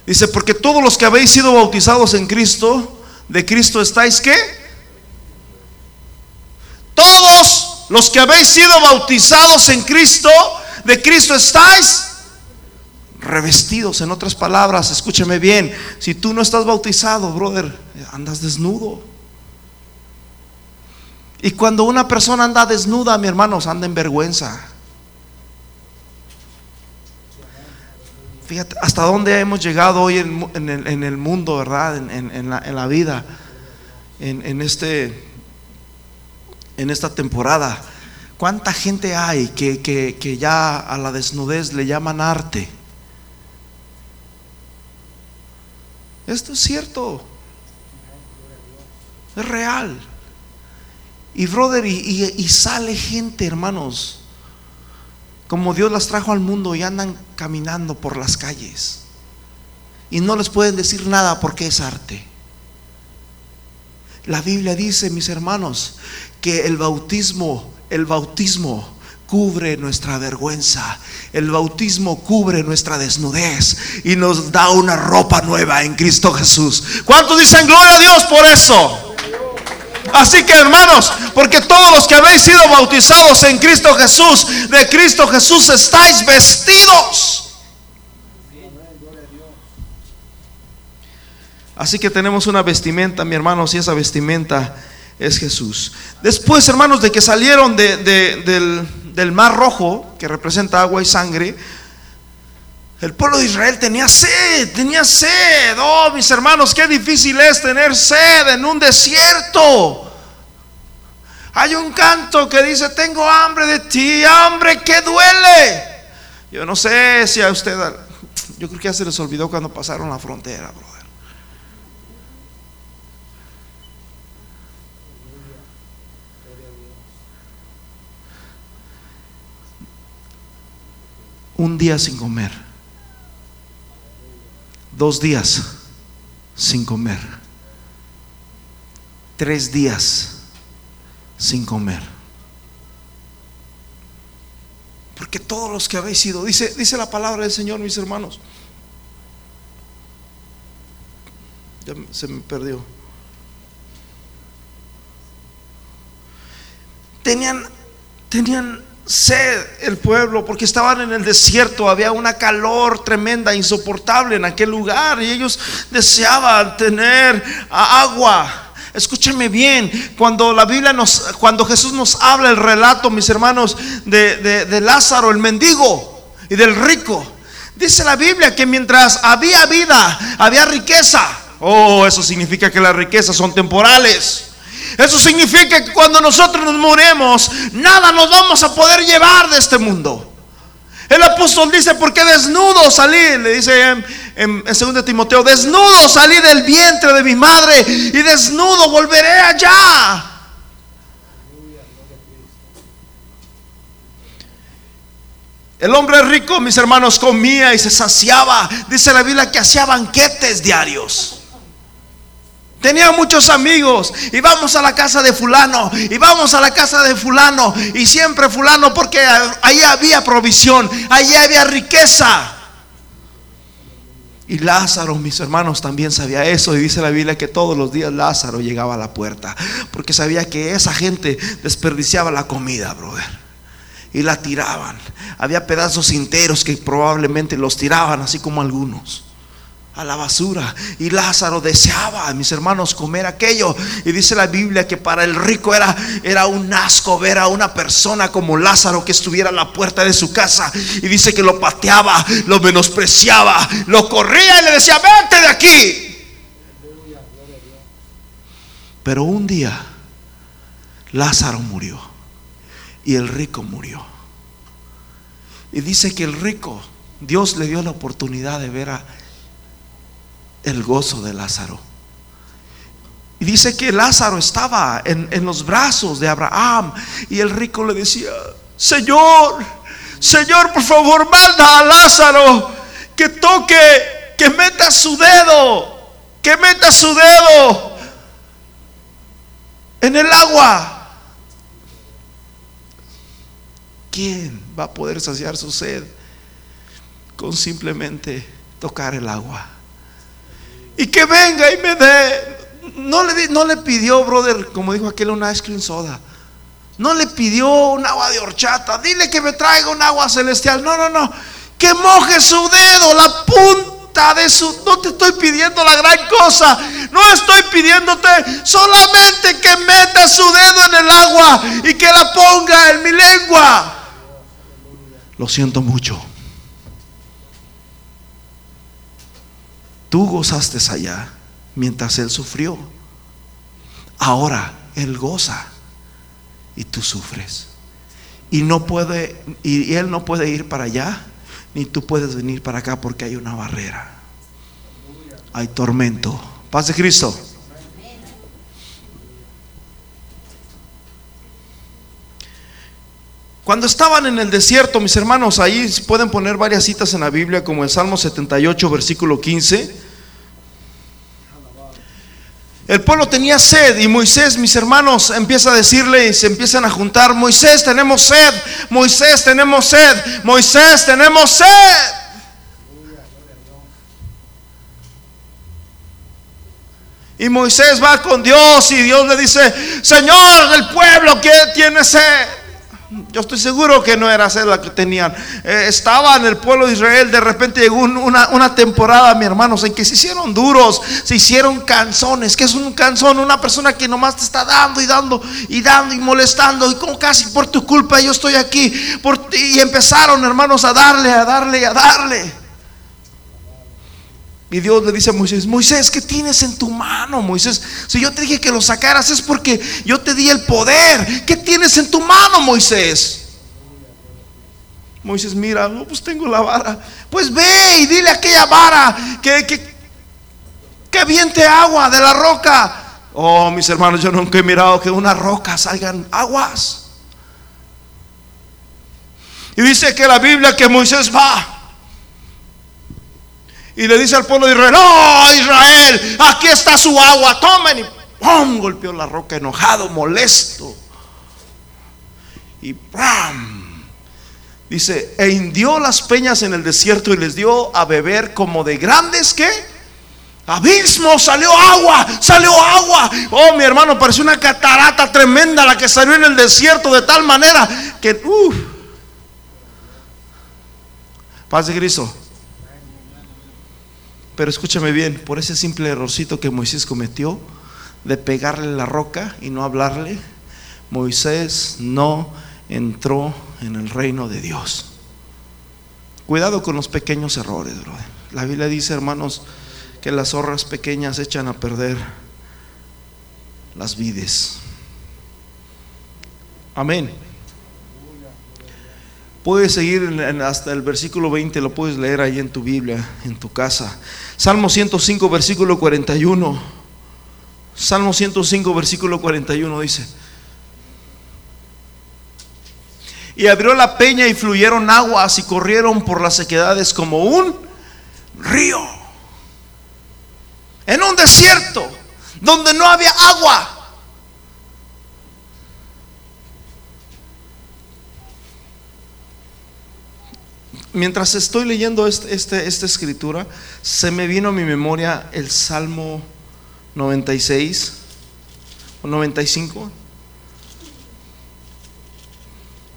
Dice, porque todos los que habéis sido bautizados en Cristo, de Cristo estáis qué? Todos los que habéis sido bautizados en Cristo, de Cristo estáis revestidos. En otras palabras, escúcheme bien, si tú no estás bautizado, brother, andas desnudo. Y cuando una persona anda desnuda, mi hermanos, anda en vergüenza. Fíjate hasta dónde hemos llegado hoy en, el, mundo, ¿verdad? En, la, vida, en, este, en esta temporada. ¿Cuánta gente hay que, que ya a la desnudez le llaman arte? Esto es cierto. Es real. Y brother, y, sale gente, hermanos, como Dios las trajo al mundo y andan caminando por las calles. Y no les pueden decir nada porque es arte. La Biblia dice, mis hermanos, que el bautismo, el bautismo cubre nuestra vergüenza. El bautismo cubre nuestra desnudez y nos da una ropa nueva en Cristo Jesús. ¿Cuántos dicen gloria a Dios por eso? Así que hermanos, porque todos los que habéis sido bautizados en Cristo Jesús, de Cristo Jesús estáis vestidos. Así que tenemos una vestimenta, mi hermanos, y esa vestimenta es Jesús. Después, hermanos, de que salieron del mar rojo, que representa agua y sangre, el pueblo de Israel tenía sed, tenía sed. Oh, mis hermanos, qué difícil es tener sed en un desierto. Hay un canto que dice, tengo hambre de ti, hambre que duele. Yo no sé si a usted, yo creo que ya se les olvidó cuando pasaron la frontera, brother. Un día sin comer, dos días sin comer, tres días sin comer. Porque todos los que habéis sido, dice, dice la palabra del Señor, mis hermanos. Ya se me perdió. Tenían, tenían sed el pueblo porque estaban en el desierto, había una calor tremenda, insoportable en aquel lugar y ellos deseaban tener agua. Escúcheme bien, cuando la Biblia nos, cuando Jesús nos habla el relato, mis hermanos, de, de Lázaro, el mendigo y del rico, dice la Biblia que mientras había vida, había riqueza. Oh, eso significa que las riquezas son temporales. Eso significa que cuando nosotros nos moremos, nada nos vamos a poder llevar de este mundo. El apóstol dice, porque desnudo salí, le dice en, en, 2 Timoteo, desnudo salí del vientre de mi madre y desnudo volveré allá. El hombre rico, mis hermanos, comía y se saciaba. Dice la Biblia que hacía banquetes diarios. Tenía muchos amigos y vamos a la casa de fulano y vamos a la casa de fulano y siempre fulano porque ahí había provisión, ahí había riqueza. Y Lázaro, mis hermanos, también sabía eso y dice la Biblia que todos los días Lázaro llegaba a la puerta porque sabía que esa gente desperdiciaba la comida, brother. Y la tiraban. Había pedazos enteros que probablemente los tiraban así como algunos. A la basura. Y Lázaro deseaba, mis hermanos, comer aquello. Y dice la Biblia que para el rico era, era un asco ver a una persona como Lázaro que estuviera a la puerta de su casa. Y dice que lo pateaba, lo menospreciaba, lo corría y le decía, vete de aquí. Pero un día Lázaro murió y el rico murió. Y dice que el rico, Dios le dio la oportunidad de ver a el gozo de Lázaro. Y dice que Lázaro estaba en, los brazos de Abraham y el rico le decía, Señor, Señor, por favor, manda a Lázaro que toque, que meta su dedo, que meta su dedo en el agua. ¿Quién va a poder saciar su sed con simplemente tocar el agua? Y que venga y me dé. No le, no le pidió, brother, como dijo aquel, una ice cream soda. No le pidió un agua de horchata. Dile que me traiga un agua celestial. No, no, no. Que moje su dedo, la punta de su... No te estoy pidiendo la gran cosa. No estoy pidiéndote solamente que meta su dedo en el agua y que la ponga en mi lengua. Lo siento mucho. Tú gozaste allá mientras Él sufrió. Ahora Él goza y tú sufres. Y no puede, y Él no puede ir para allá, ni tú puedes venir para acá porque hay una barrera. Hay tormento. Paz de Cristo. Cuando estaban en el desierto, mis hermanos, ahí pueden poner varias citas en la Biblia, como el Salmo 78, versículo 15. El pueblo tenía sed y Moisés, mis hermanos, empieza a decirle y se empiezan a juntar, Moisés, tenemos sed, Moisés, tenemos sed, Moisés, tenemos sed. Y Moisés va con Dios y Dios le dice, Señor, el pueblo que tiene sed. Yo estoy seguro que no era sed la que tenían. Eh, estaba en el pueblo de Israel. De repente llegó una, una, temporada, mi hermanos, en que se hicieron duros, se hicieron canzones. que es un canzón? Una persona que nomás te está dando y dando y dando y molestando. Y como casi por tu culpa yo estoy aquí. Por ti. Y empezaron, hermanos, a darle, a darle, a darle. Y Dios le dice a Moisés, Moisés, ¿qué tienes en tu mano, Moisés? Si yo te dije que lo sacaras es porque yo te di el poder. ¿Qué tienes en tu mano, Moisés? Moisés, mira, no, pues tengo la vara. Pues ve y dile aquella vara que, que, que viente agua de la roca. Oh, mis hermanos, yo nunca he mirado que una roca salgan aguas. Y dice que la Biblia que Moisés va y le dice al pueblo de Israel, oh Israel, aquí está su agua, tomen. Y ¡pum! golpeó la roca enojado, molesto. Y ¡pam! Dice, e hindió las peñas en el desierto y les dio a beber como de grandes que abismo, salió agua, salió agua. Oh, mi hermano, pareció una catarata tremenda la que salió en el desierto de tal manera que, uff, paz de Cristo. Pero escúchame bien, por ese simple errorcito que Moisés cometió de pegarle la roca y no hablarle, Moisés no entró en el reino de Dios. Cuidado con los pequeños errores, La Biblia dice, hermanos, que las zorras pequeñas echan a perder las vides. Amén. Puedes seguir hasta el versículo 20, lo puedes leer ahí en tu Biblia, en tu casa. Salmo 105, versículo 41. Salmo 105, versículo 41 dice. Y abrió la peña y fluyeron aguas y corrieron por las sequedades como un río. En un desierto donde no había agua. Mientras estoy leyendo este, este, esta escritura, se me vino a mi memoria el Salmo 96 o 95,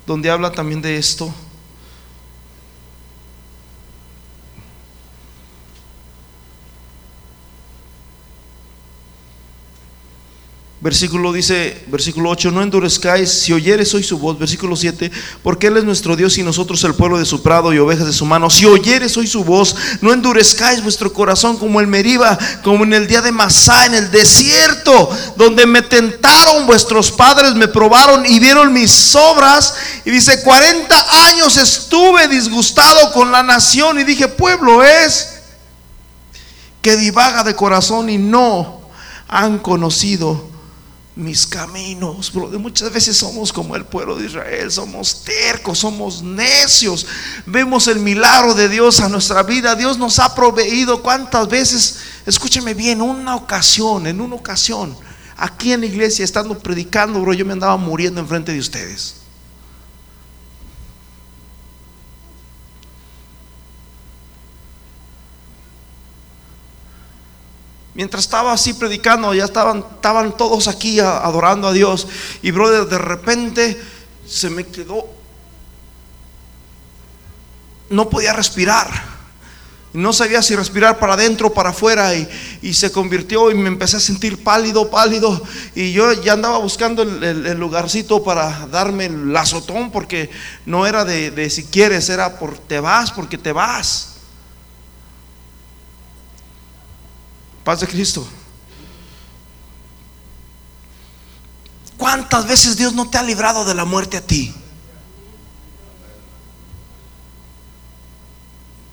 donde habla también de esto. Versículo dice, versículo 8, no endurezcáis, si oyeres hoy su voz, versículo 7, porque Él es nuestro Dios y nosotros el pueblo de su prado y ovejas de su mano. Si oyeres hoy su voz, no endurezcáis vuestro corazón como el Meriba, como en el día de Masá, en el desierto, donde me tentaron vuestros padres, me probaron y vieron mis obras. Y dice, 40 años estuve disgustado con la nación y dije, pueblo es que divaga de corazón y no han conocido mis caminos. Muchas veces somos como el pueblo de Israel, somos tercos, somos necios. Vemos el milagro de Dios a nuestra vida. Dios nos ha proveído cuántas veces, escúcheme bien, una ocasión, en una ocasión, aquí en la iglesia, estando predicando, bro, yo me andaba muriendo enfrente de ustedes. Mientras estaba así predicando, ya estaban, estaban todos aquí adorando a Dios. Y brother, de repente se me quedó. No podía respirar. No sabía si respirar para adentro o para afuera. Y, se convirtió y me empecé a sentir pálido, pálido. Y yo ya andaba buscando el, lugarcito para darme el azotón. Porque no era de, de si quieres, era por te vas, porque te vas. Paz de Cristo. ¿Cuántas veces Dios no te ha librado de la muerte a ti?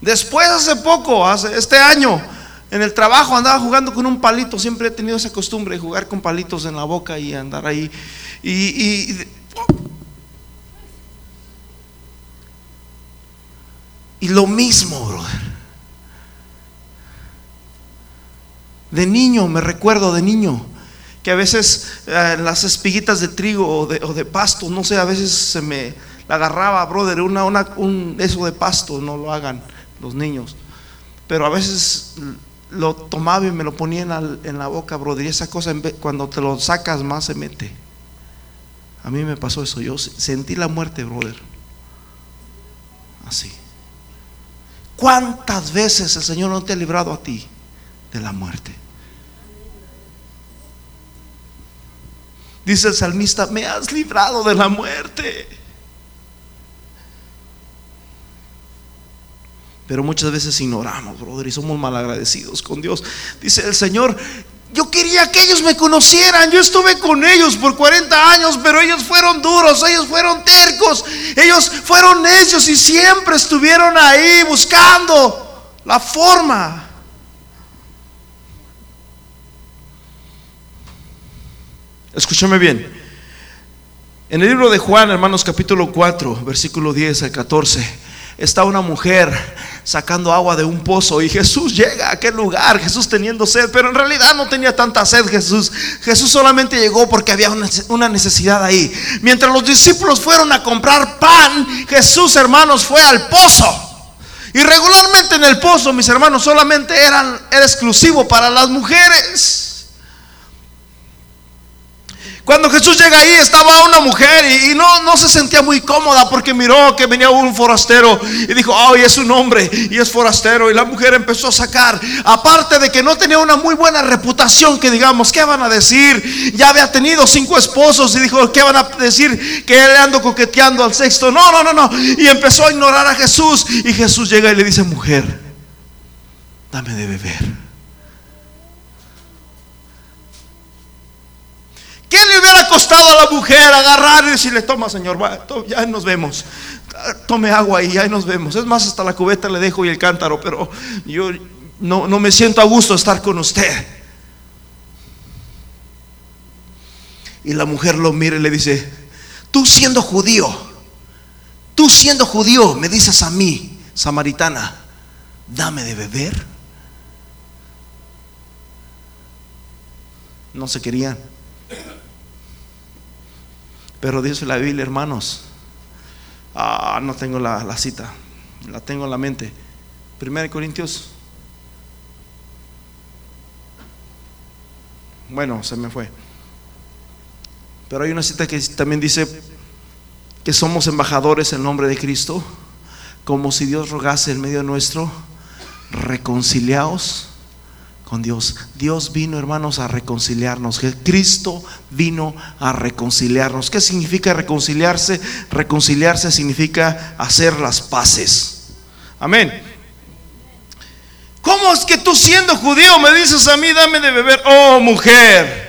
Después, hace poco, hace este año, en el trabajo andaba jugando con un palito. Siempre he tenido esa costumbre de jugar con palitos en la boca y andar ahí. Y, y lo mismo, brother. De niño, me recuerdo de niño, que a veces eh, las espiguitas de trigo o de, pasto, no sé, a veces se me agarraba, brother, una, una, un, eso de pasto, no lo hagan los niños. Pero a veces lo tomaba y me lo ponía en la, boca, brother, y esa cosa cuando te lo sacas más se mete. A mí me pasó eso, yo sentí la muerte, brother. Así. ¿Cuántas veces el Señor no te ha librado a ti de la muerte? Dice el salmista, me has librado de la muerte. Pero muchas veces ignoramos, brother, y somos malagradecidos con Dios. Dice el Señor, yo quería que ellos me conocieran. Yo estuve con ellos por 40 años, pero ellos fueron duros, ellos fueron tercos, ellos fueron necios y siempre estuvieron ahí buscando la forma Escúchame bien. En el libro de Juan, hermanos, capítulo 4, versículo 10 al 14, está una mujer sacando agua de un pozo y Jesús llega a aquel lugar, Jesús teniendo sed, pero en realidad no tenía tanta sed Jesús. Jesús solamente llegó porque había una necesidad ahí. Mientras los discípulos fueron a comprar pan, Jesús, hermanos, fue al pozo. Y regularmente en el pozo, mis hermanos, solamente eran, era exclusivo para las mujeres. Cuando Jesús llega ahí estaba una mujer y, no, no se sentía muy cómoda porque miró que venía un forastero y dijo, ay, es un hombre y es forastero. Y la mujer empezó a sacar, aparte de que no tenía una muy buena reputación, que digamos, ¿qué van a decir? Ya había tenido cinco esposos y dijo, ¿qué van a decir? Que él ando coqueteando al sexto. No, no, no, no. Y empezó a ignorar a Jesús y Jesús llega y le dice, mujer, dame de beber. ¿Qué le hubiera costado a la mujer agarrar y decirle, toma señor, ya nos vemos, tome agua y ya nos vemos? Es más, hasta la cubeta le dejo y el cántaro, pero yo no, no me siento a gusto estar con usted. Y la mujer lo mira y le dice, tú siendo judío, tú siendo judío, me dices a mí, samaritana, dame de beber. No se querían. Pero dice la Biblia, hermanos, ah, no tengo la, cita, la tengo en la mente. Primera Corintios. Bueno, se me fue. Pero hay una cita que también dice que somos embajadores en nombre de Cristo, como si Dios rogase en medio nuestro, reconciliaos con Dios. Dios vino, hermanos, a reconciliarnos. Cristo vino a reconciliarnos. ¿Qué significa reconciliarse? Reconciliarse significa hacer las paces. Amén. ¿Cómo es que tú siendo judío me dices a mí, dame de beber? Oh, mujer.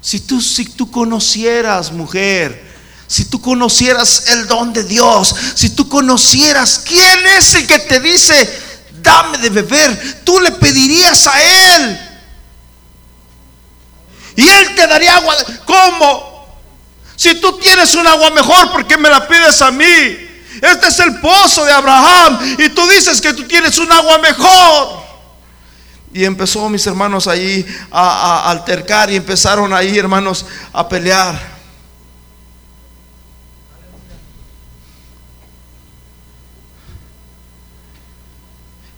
Si tú, si tú conocieras, mujer, si tú conocieras el don de Dios, si tú conocieras quién es el que te dice, dame de beber, tú le pedirías a Él. Y Él te daría agua. ¿Cómo? Si tú tienes un agua mejor, ¿por qué me la pides a mí? Este es el pozo de Abraham y tú dices que tú tienes un agua mejor. Y empezó mis hermanos allí a, a altercar y empezaron ahí, hermanos, a pelear.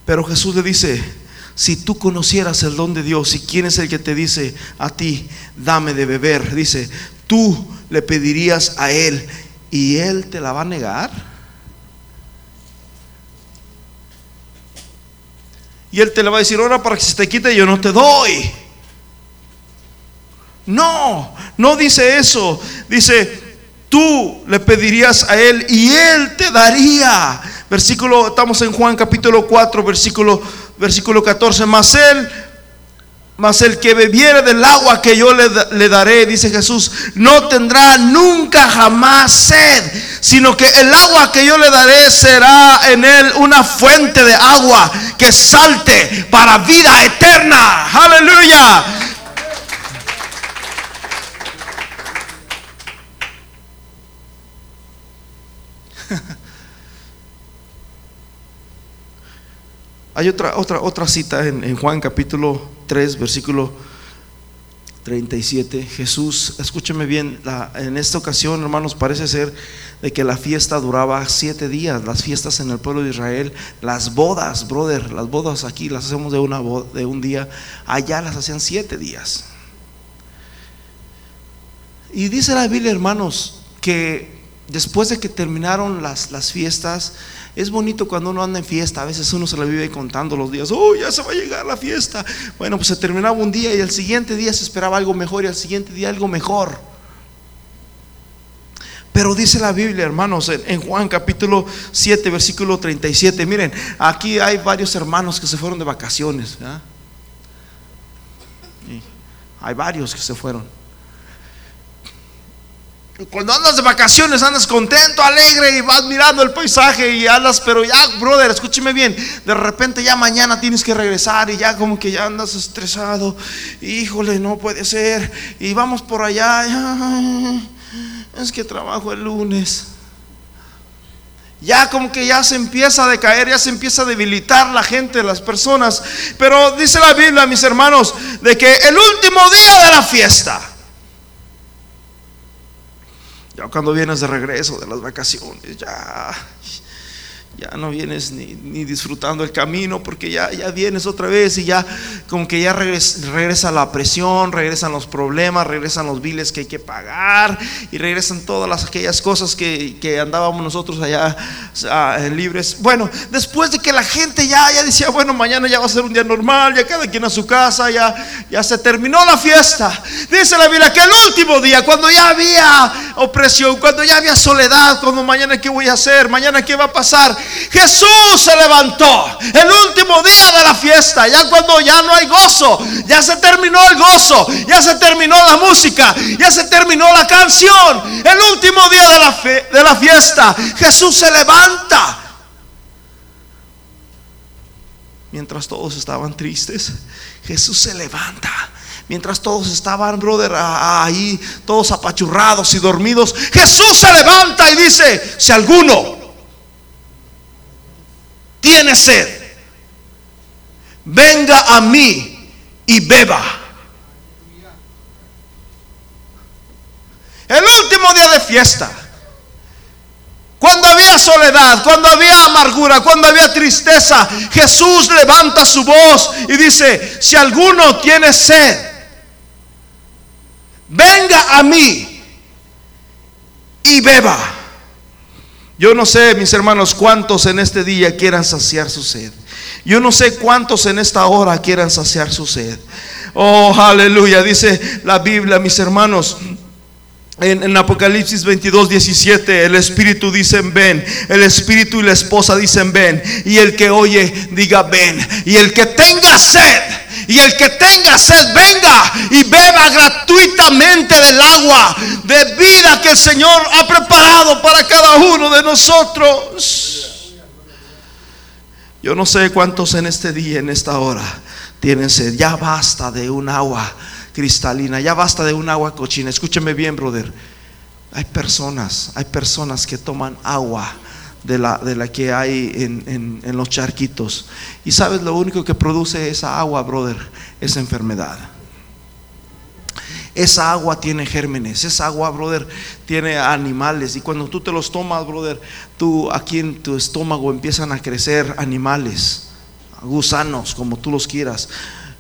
Pero Jesús le dice, si tú conocieras el don de Dios y quién es el que te dice a ti, dame de beber, dice, tú le pedirías a Él y Él te la va a negar. Y Él te le va a decir, ahora para que se te quite yo no te doy. No, no dice eso. Dice, tú le pedirías a Él y Él te daría. Versículo, estamos en Juan capítulo 4, versículo, versículo 14. Mas Él, mas el que bebiere del agua que yo le, le daré, dice Jesús, no tendrá nunca jamás sed, sino que el agua que yo le daré será en él una fuente de agua que salte para vida eterna. Aleluya. Hay otra, otra, otra cita en, Juan capítulo 3, versículo 37. Jesús, escúcheme bien, en esta ocasión, hermanos, parece ser de que la fiesta duraba siete días, las fiestas en el pueblo de Israel, las bodas, brother, las bodas aquí las hacemos de, una, de un día, allá las hacían siete días. Y dice la Biblia, hermanos, que después de que terminaron las, las fiestas, es bonito cuando uno anda en fiesta, a veces uno se la vive contando los días, oh, ya se va a llegar la fiesta. Bueno, pues se terminaba un día y el siguiente día se esperaba algo mejor y al siguiente día algo mejor. Pero dice la Biblia, hermanos, en, Juan capítulo 7, versículo 37, miren, aquí hay varios hermanos que se fueron de vacaciones. Hay varios que se fueron. Cuando andas de vacaciones, andas contento, alegre y vas mirando el paisaje y andas, pero ya, brother, escúcheme bien, de repente ya mañana tienes que regresar y ya como que ya andas estresado, híjole, no puede ser, y vamos por allá, es que trabajo el lunes. Ya como que ya se empieza a decaer, ya se empieza a debilitar la gente, las personas. Pero dice la Biblia, mis hermanos, de que el último día de la fiesta, ya cuando vienes de regreso de las vacaciones, ya ya no vienes ni, disfrutando el camino porque ya, ya vienes otra vez y ya como que ya regresa, la presión, regresan los problemas, regresan los biles que hay que pagar y regresan todas las, aquellas cosas que, andábamos nosotros allá libres. Bueno, después de que la gente ya, ya decía, bueno, mañana ya va a ser un día normal, ya cada quien a su casa, ya, ya se terminó la fiesta. Dice la Biblia que el último día, cuando ya había opresión, cuando ya había soledad, cuando mañana qué voy a hacer, mañana qué va a pasar, Jesús se levantó el último día de la fiesta, ya cuando ya no hay gozo, ya se terminó el gozo, ya se terminó la música, ya se terminó la canción. El último día de la, fiesta, Jesús se levanta. Mientras todos estaban tristes, Jesús se levanta. Mientras todos estaban, brother, ahí, todos apachurrados y dormidos, Jesús se levanta y dice, si alguno tiene sed, venga a mí y beba. El último día de fiesta, cuando había soledad, cuando había amargura, cuando había tristeza, Jesús levanta su voz y dice, si alguno tiene sed, venga a mí y beba. Yo no sé, mis hermanos, cuántos en este día quieran saciar su sed. Yo no sé cuántos en esta hora quieran saciar su sed. Oh, aleluya. Dice la Biblia, mis hermanos. En, Apocalipsis 22, 17, el Espíritu dice ven, el Espíritu y la esposa dicen ven, y el que oye diga ven, y el que tenga sed, y el que tenga sed venga y beba gratuitamente del agua de vida que el Señor ha preparado para cada uno de nosotros. Yo no sé cuántos en este día, en esta hora, tienen sed. Ya basta de un agua cristalina, ya basta de un agua cochina. Escúcheme bien, brother. Hay personas, hay personas que toman agua de la, de la que hay en, en, los charquitos. Y sabes, lo único que produce esa agua, brother, es enfermedad. Esa agua tiene gérmenes, esa agua, brother, tiene animales. Y cuando tú te los tomas, brother, tú aquí en tu estómago empiezan a crecer animales, gusanos, como tú los quieras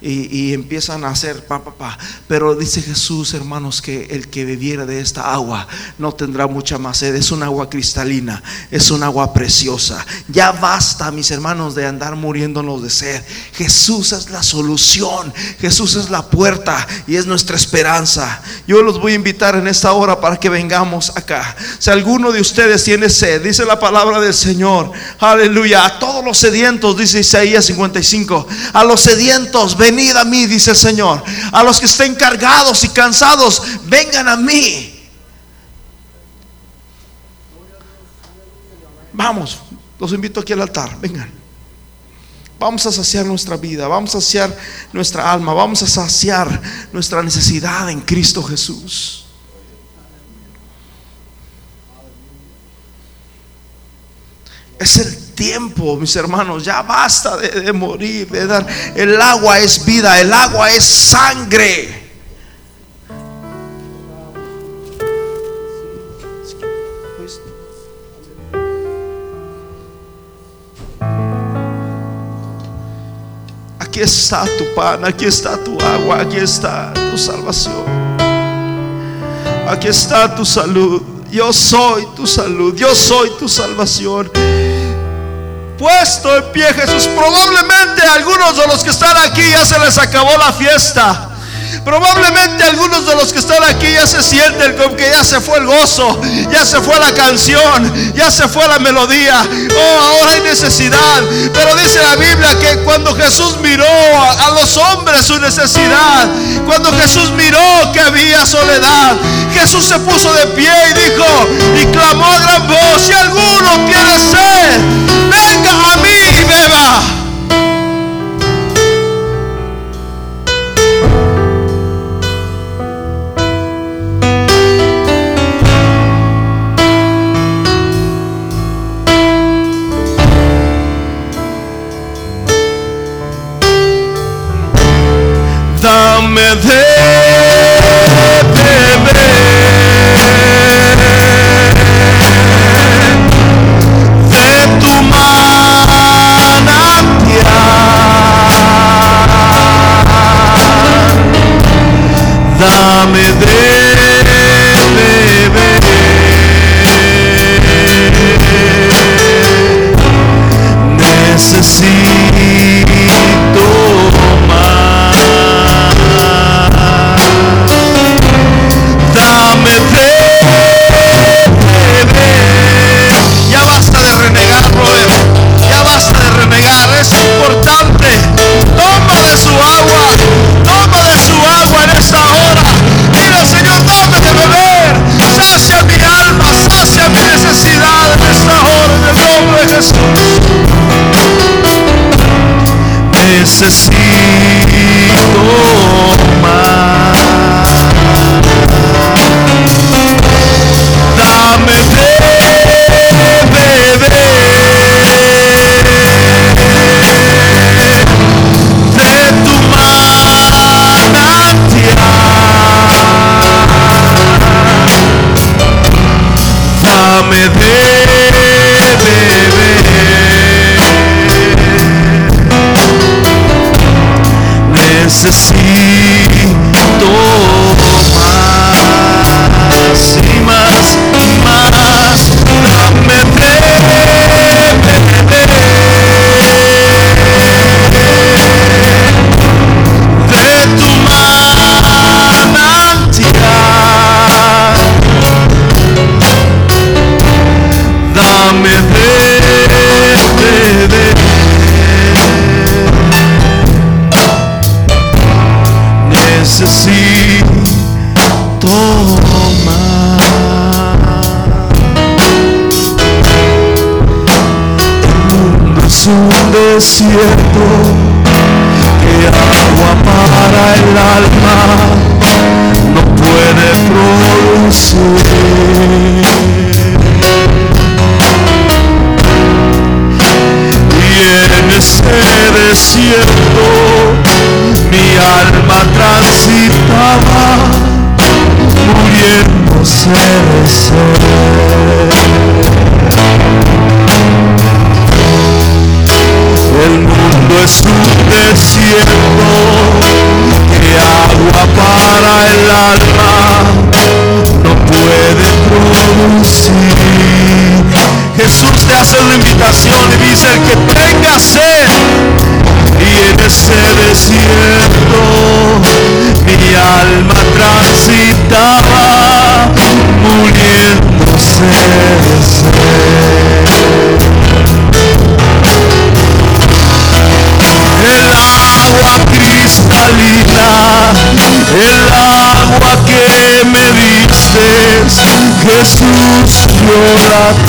y, empiezan a hacer pa, pa, pa. Pero dice Jesús, hermanos, que el que bebiera de esta agua no tendrá mucha más sed. Es un agua cristalina, es un agua preciosa. Ya basta, mis hermanos, de andar muriéndonos de sed. Jesús es la solución, Jesús es la puerta y es nuestra esperanza. Yo los voy a invitar en esta hora para que vengamos acá. Si alguno de ustedes tiene sed, dice la palabra del Señor, aleluya, a todos los sedientos, dice Isaías 55, a los sedientos, ven venid a mí, dice el Señor. A los que estén cargados y cansados, vengan a mí. Vamos, los invito aquí al altar, vengan. Vamos a saciar nuestra vida, vamos a saciar nuestra alma, vamos a saciar nuestra necesidad en Cristo Jesús. Es el tiempo, mis hermanos. Ya basta de, morir, de dar. El agua es vida, el agua es sangre. Aquí está tu pan, aquí está tu agua, aquí está tu salvación. Aquí está tu salud. Yo soy tu salud, yo soy tu salvación. Puesto en pie Jesús, probablemente algunos de los que están aquí ya se les acabó la fiesta. Probablemente algunos de los que están aquí ya se sienten como que ya se fue el gozo, ya se fue la canción, ya se fue la melodía. Oh, ahora hay necesidad. Pero dice la Biblia que cuando Jesús miró a, los hombres su necesidad, cuando Jesús miró que había soledad, Jesús se puso de pie y dijo y clamó a gran voz, si alguno tiene sed, venga a mí y beba.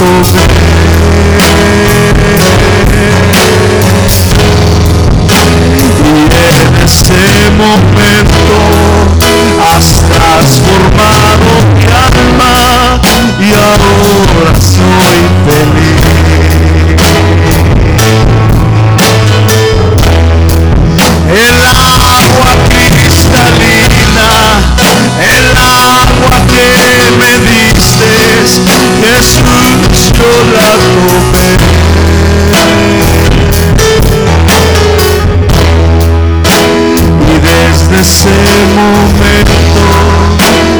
Oh. momento.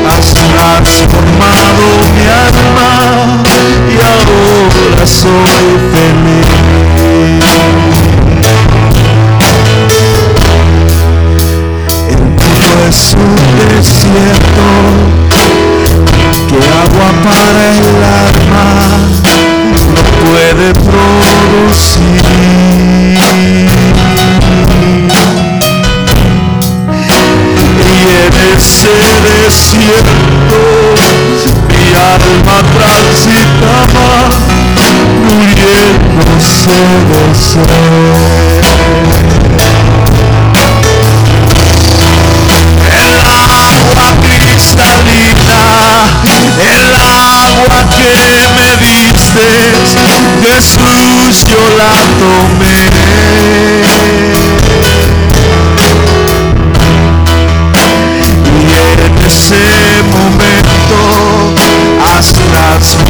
Has transformado mi alma y ahora soy El agua cristalina, el agua que me diste, Jesús, yo la tomé. Y en ese momento has transformado.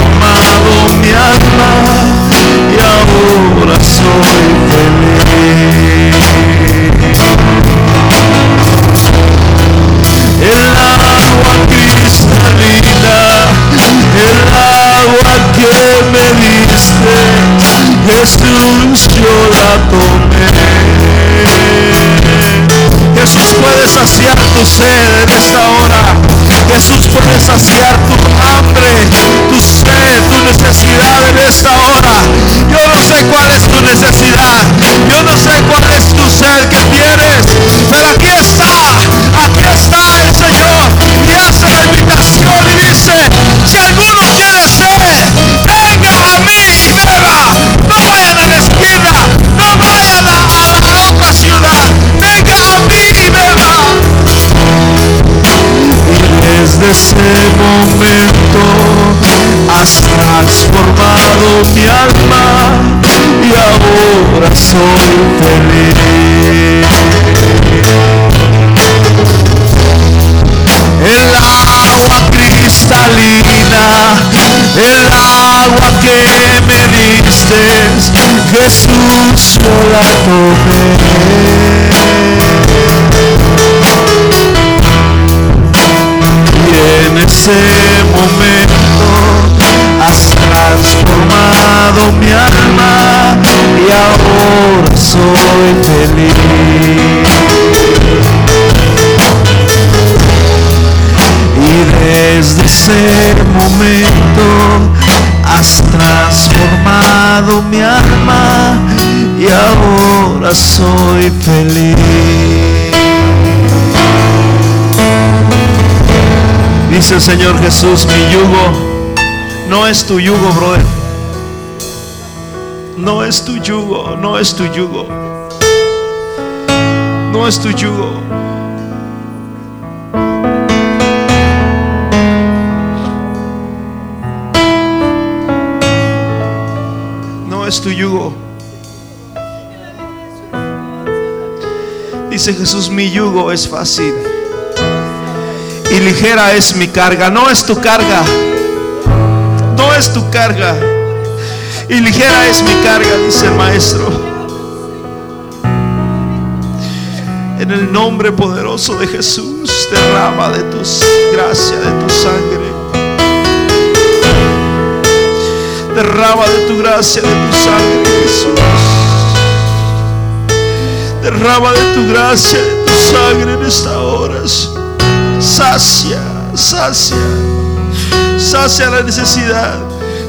tu sed en esta hora. Jesús puede saciar tu hambre, tu sed, tu necesidad en esta hora. Yo no sé cuál es tu necesidad. Yo El agua cristalina, el agua que me diste, Jesús, yo la tomé. Y en soy feliz. Y desde ese momento has transformado mi alma y ahora soy feliz. Dice el Señor Jesús, mi yugo no es tu yugo, brother no es tu yugo, no es tu yugo. No es tu yugo. No es tu yugo. Dice Jesús, mi yugo es fácil y ligera es mi carga. No es tu carga. No es tu carga. Y ligera es mi carga, dice el maestro. En el nombre poderoso de Jesús, derrama de tus gracia, de tu sangre. Derrama de tu gracia, de tu sangre, Jesús. Derrama de tu gracia, de tu sangre en esta hora. Sacia, sacia, sacia la necesidad,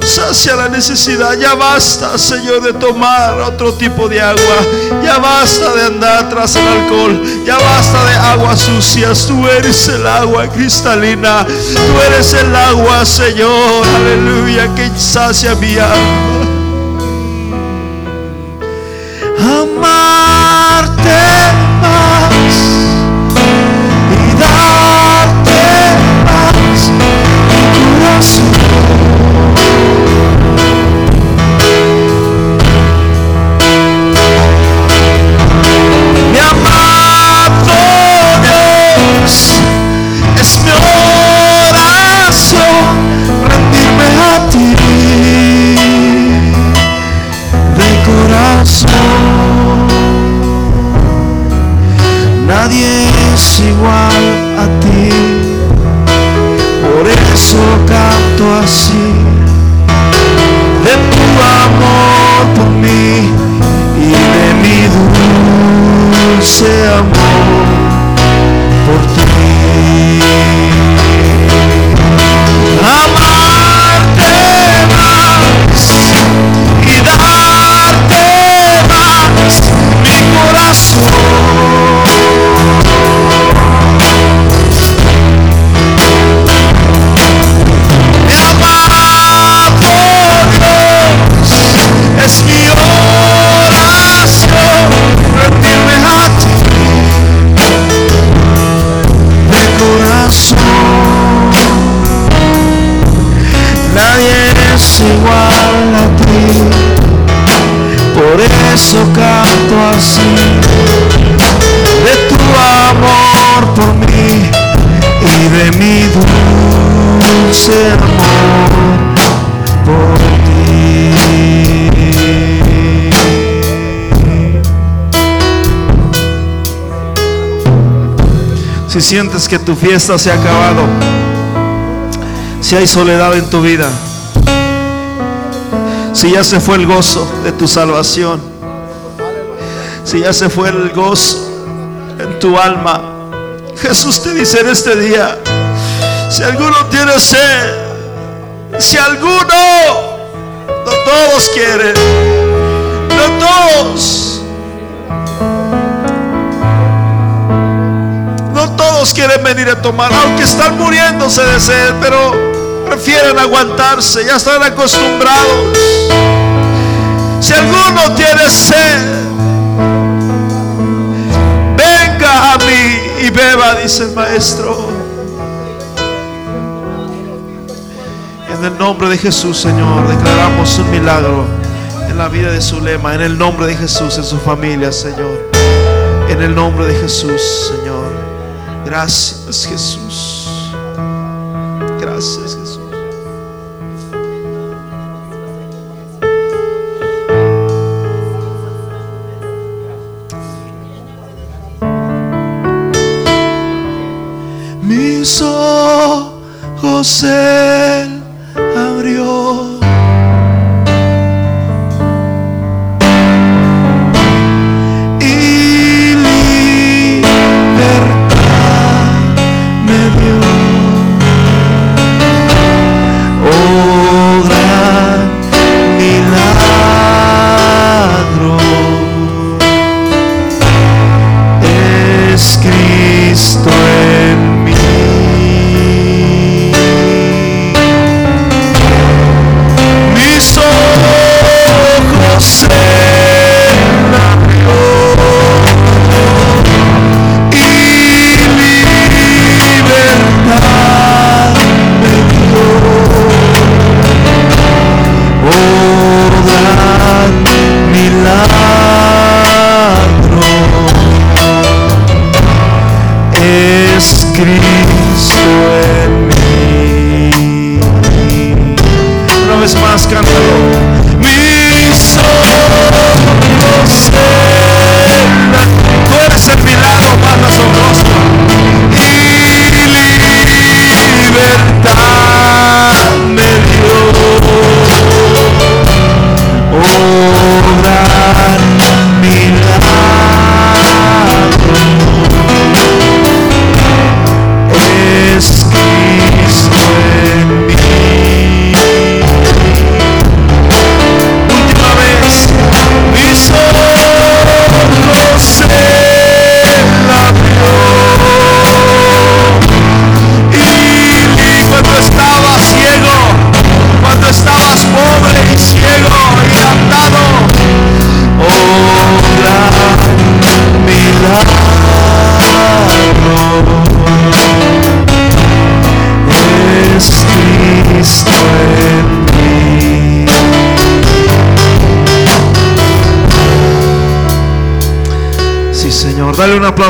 sacia la necesidad. Ya basta, Señor, de tomar otro tipo de agua. Ya basta de andar tras el alcohol. Ya basta de aguas sucias. Tú eres el agua cristalina. Tú eres el agua, Señor. Aleluya, que sacia mi alma. nadie es igual a ti. Por eso canto así, de tu amor por mí y de mi dulce amor. Sientes que tu fiesta se ha acabado, si hay soledad en tu vida, si ya se fue el gozo de tu salvación, si ya se fue el gozo en tu alma, Jesús te dice en este día, si alguno tiene sed, si alguno, no todos quieren, no todos quieren venir a tomar, aunque están muriéndose de sed, pero prefieren aguantarse, ya están acostumbrados. Si alguno tiene sed, venga a mí y beba, dice el maestro. Nombre de Jesús, Señor, declaramos un milagro en la vida de su lema, en el nombre de Jesús, en su familia, Señor. En el nombre de Jesús, Señor. Gracias Jesús. Gracias Jesús. Mis ojos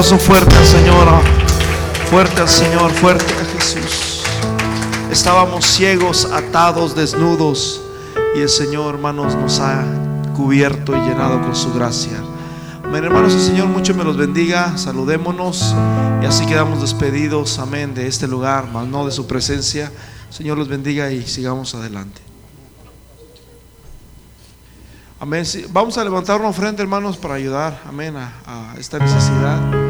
aplauso fuerte al Señor. Fuerte al Señor, fuerte a Jesús. Estábamos ciegos, atados, desnudos. Y el Señor, hermanos, nos ha cubierto y llenado con su gracia. Amén, hermanos, el Señor mucho me los bendiga. Saludémonos y así quedamos despedidos, amén, de este lugar, mas no de su presencia. Señor los bendiga y sigamos adelante. Amén. Vamos a levantar una ofrenda, hermanos, para ayudar, amén, a, a esta necesidad.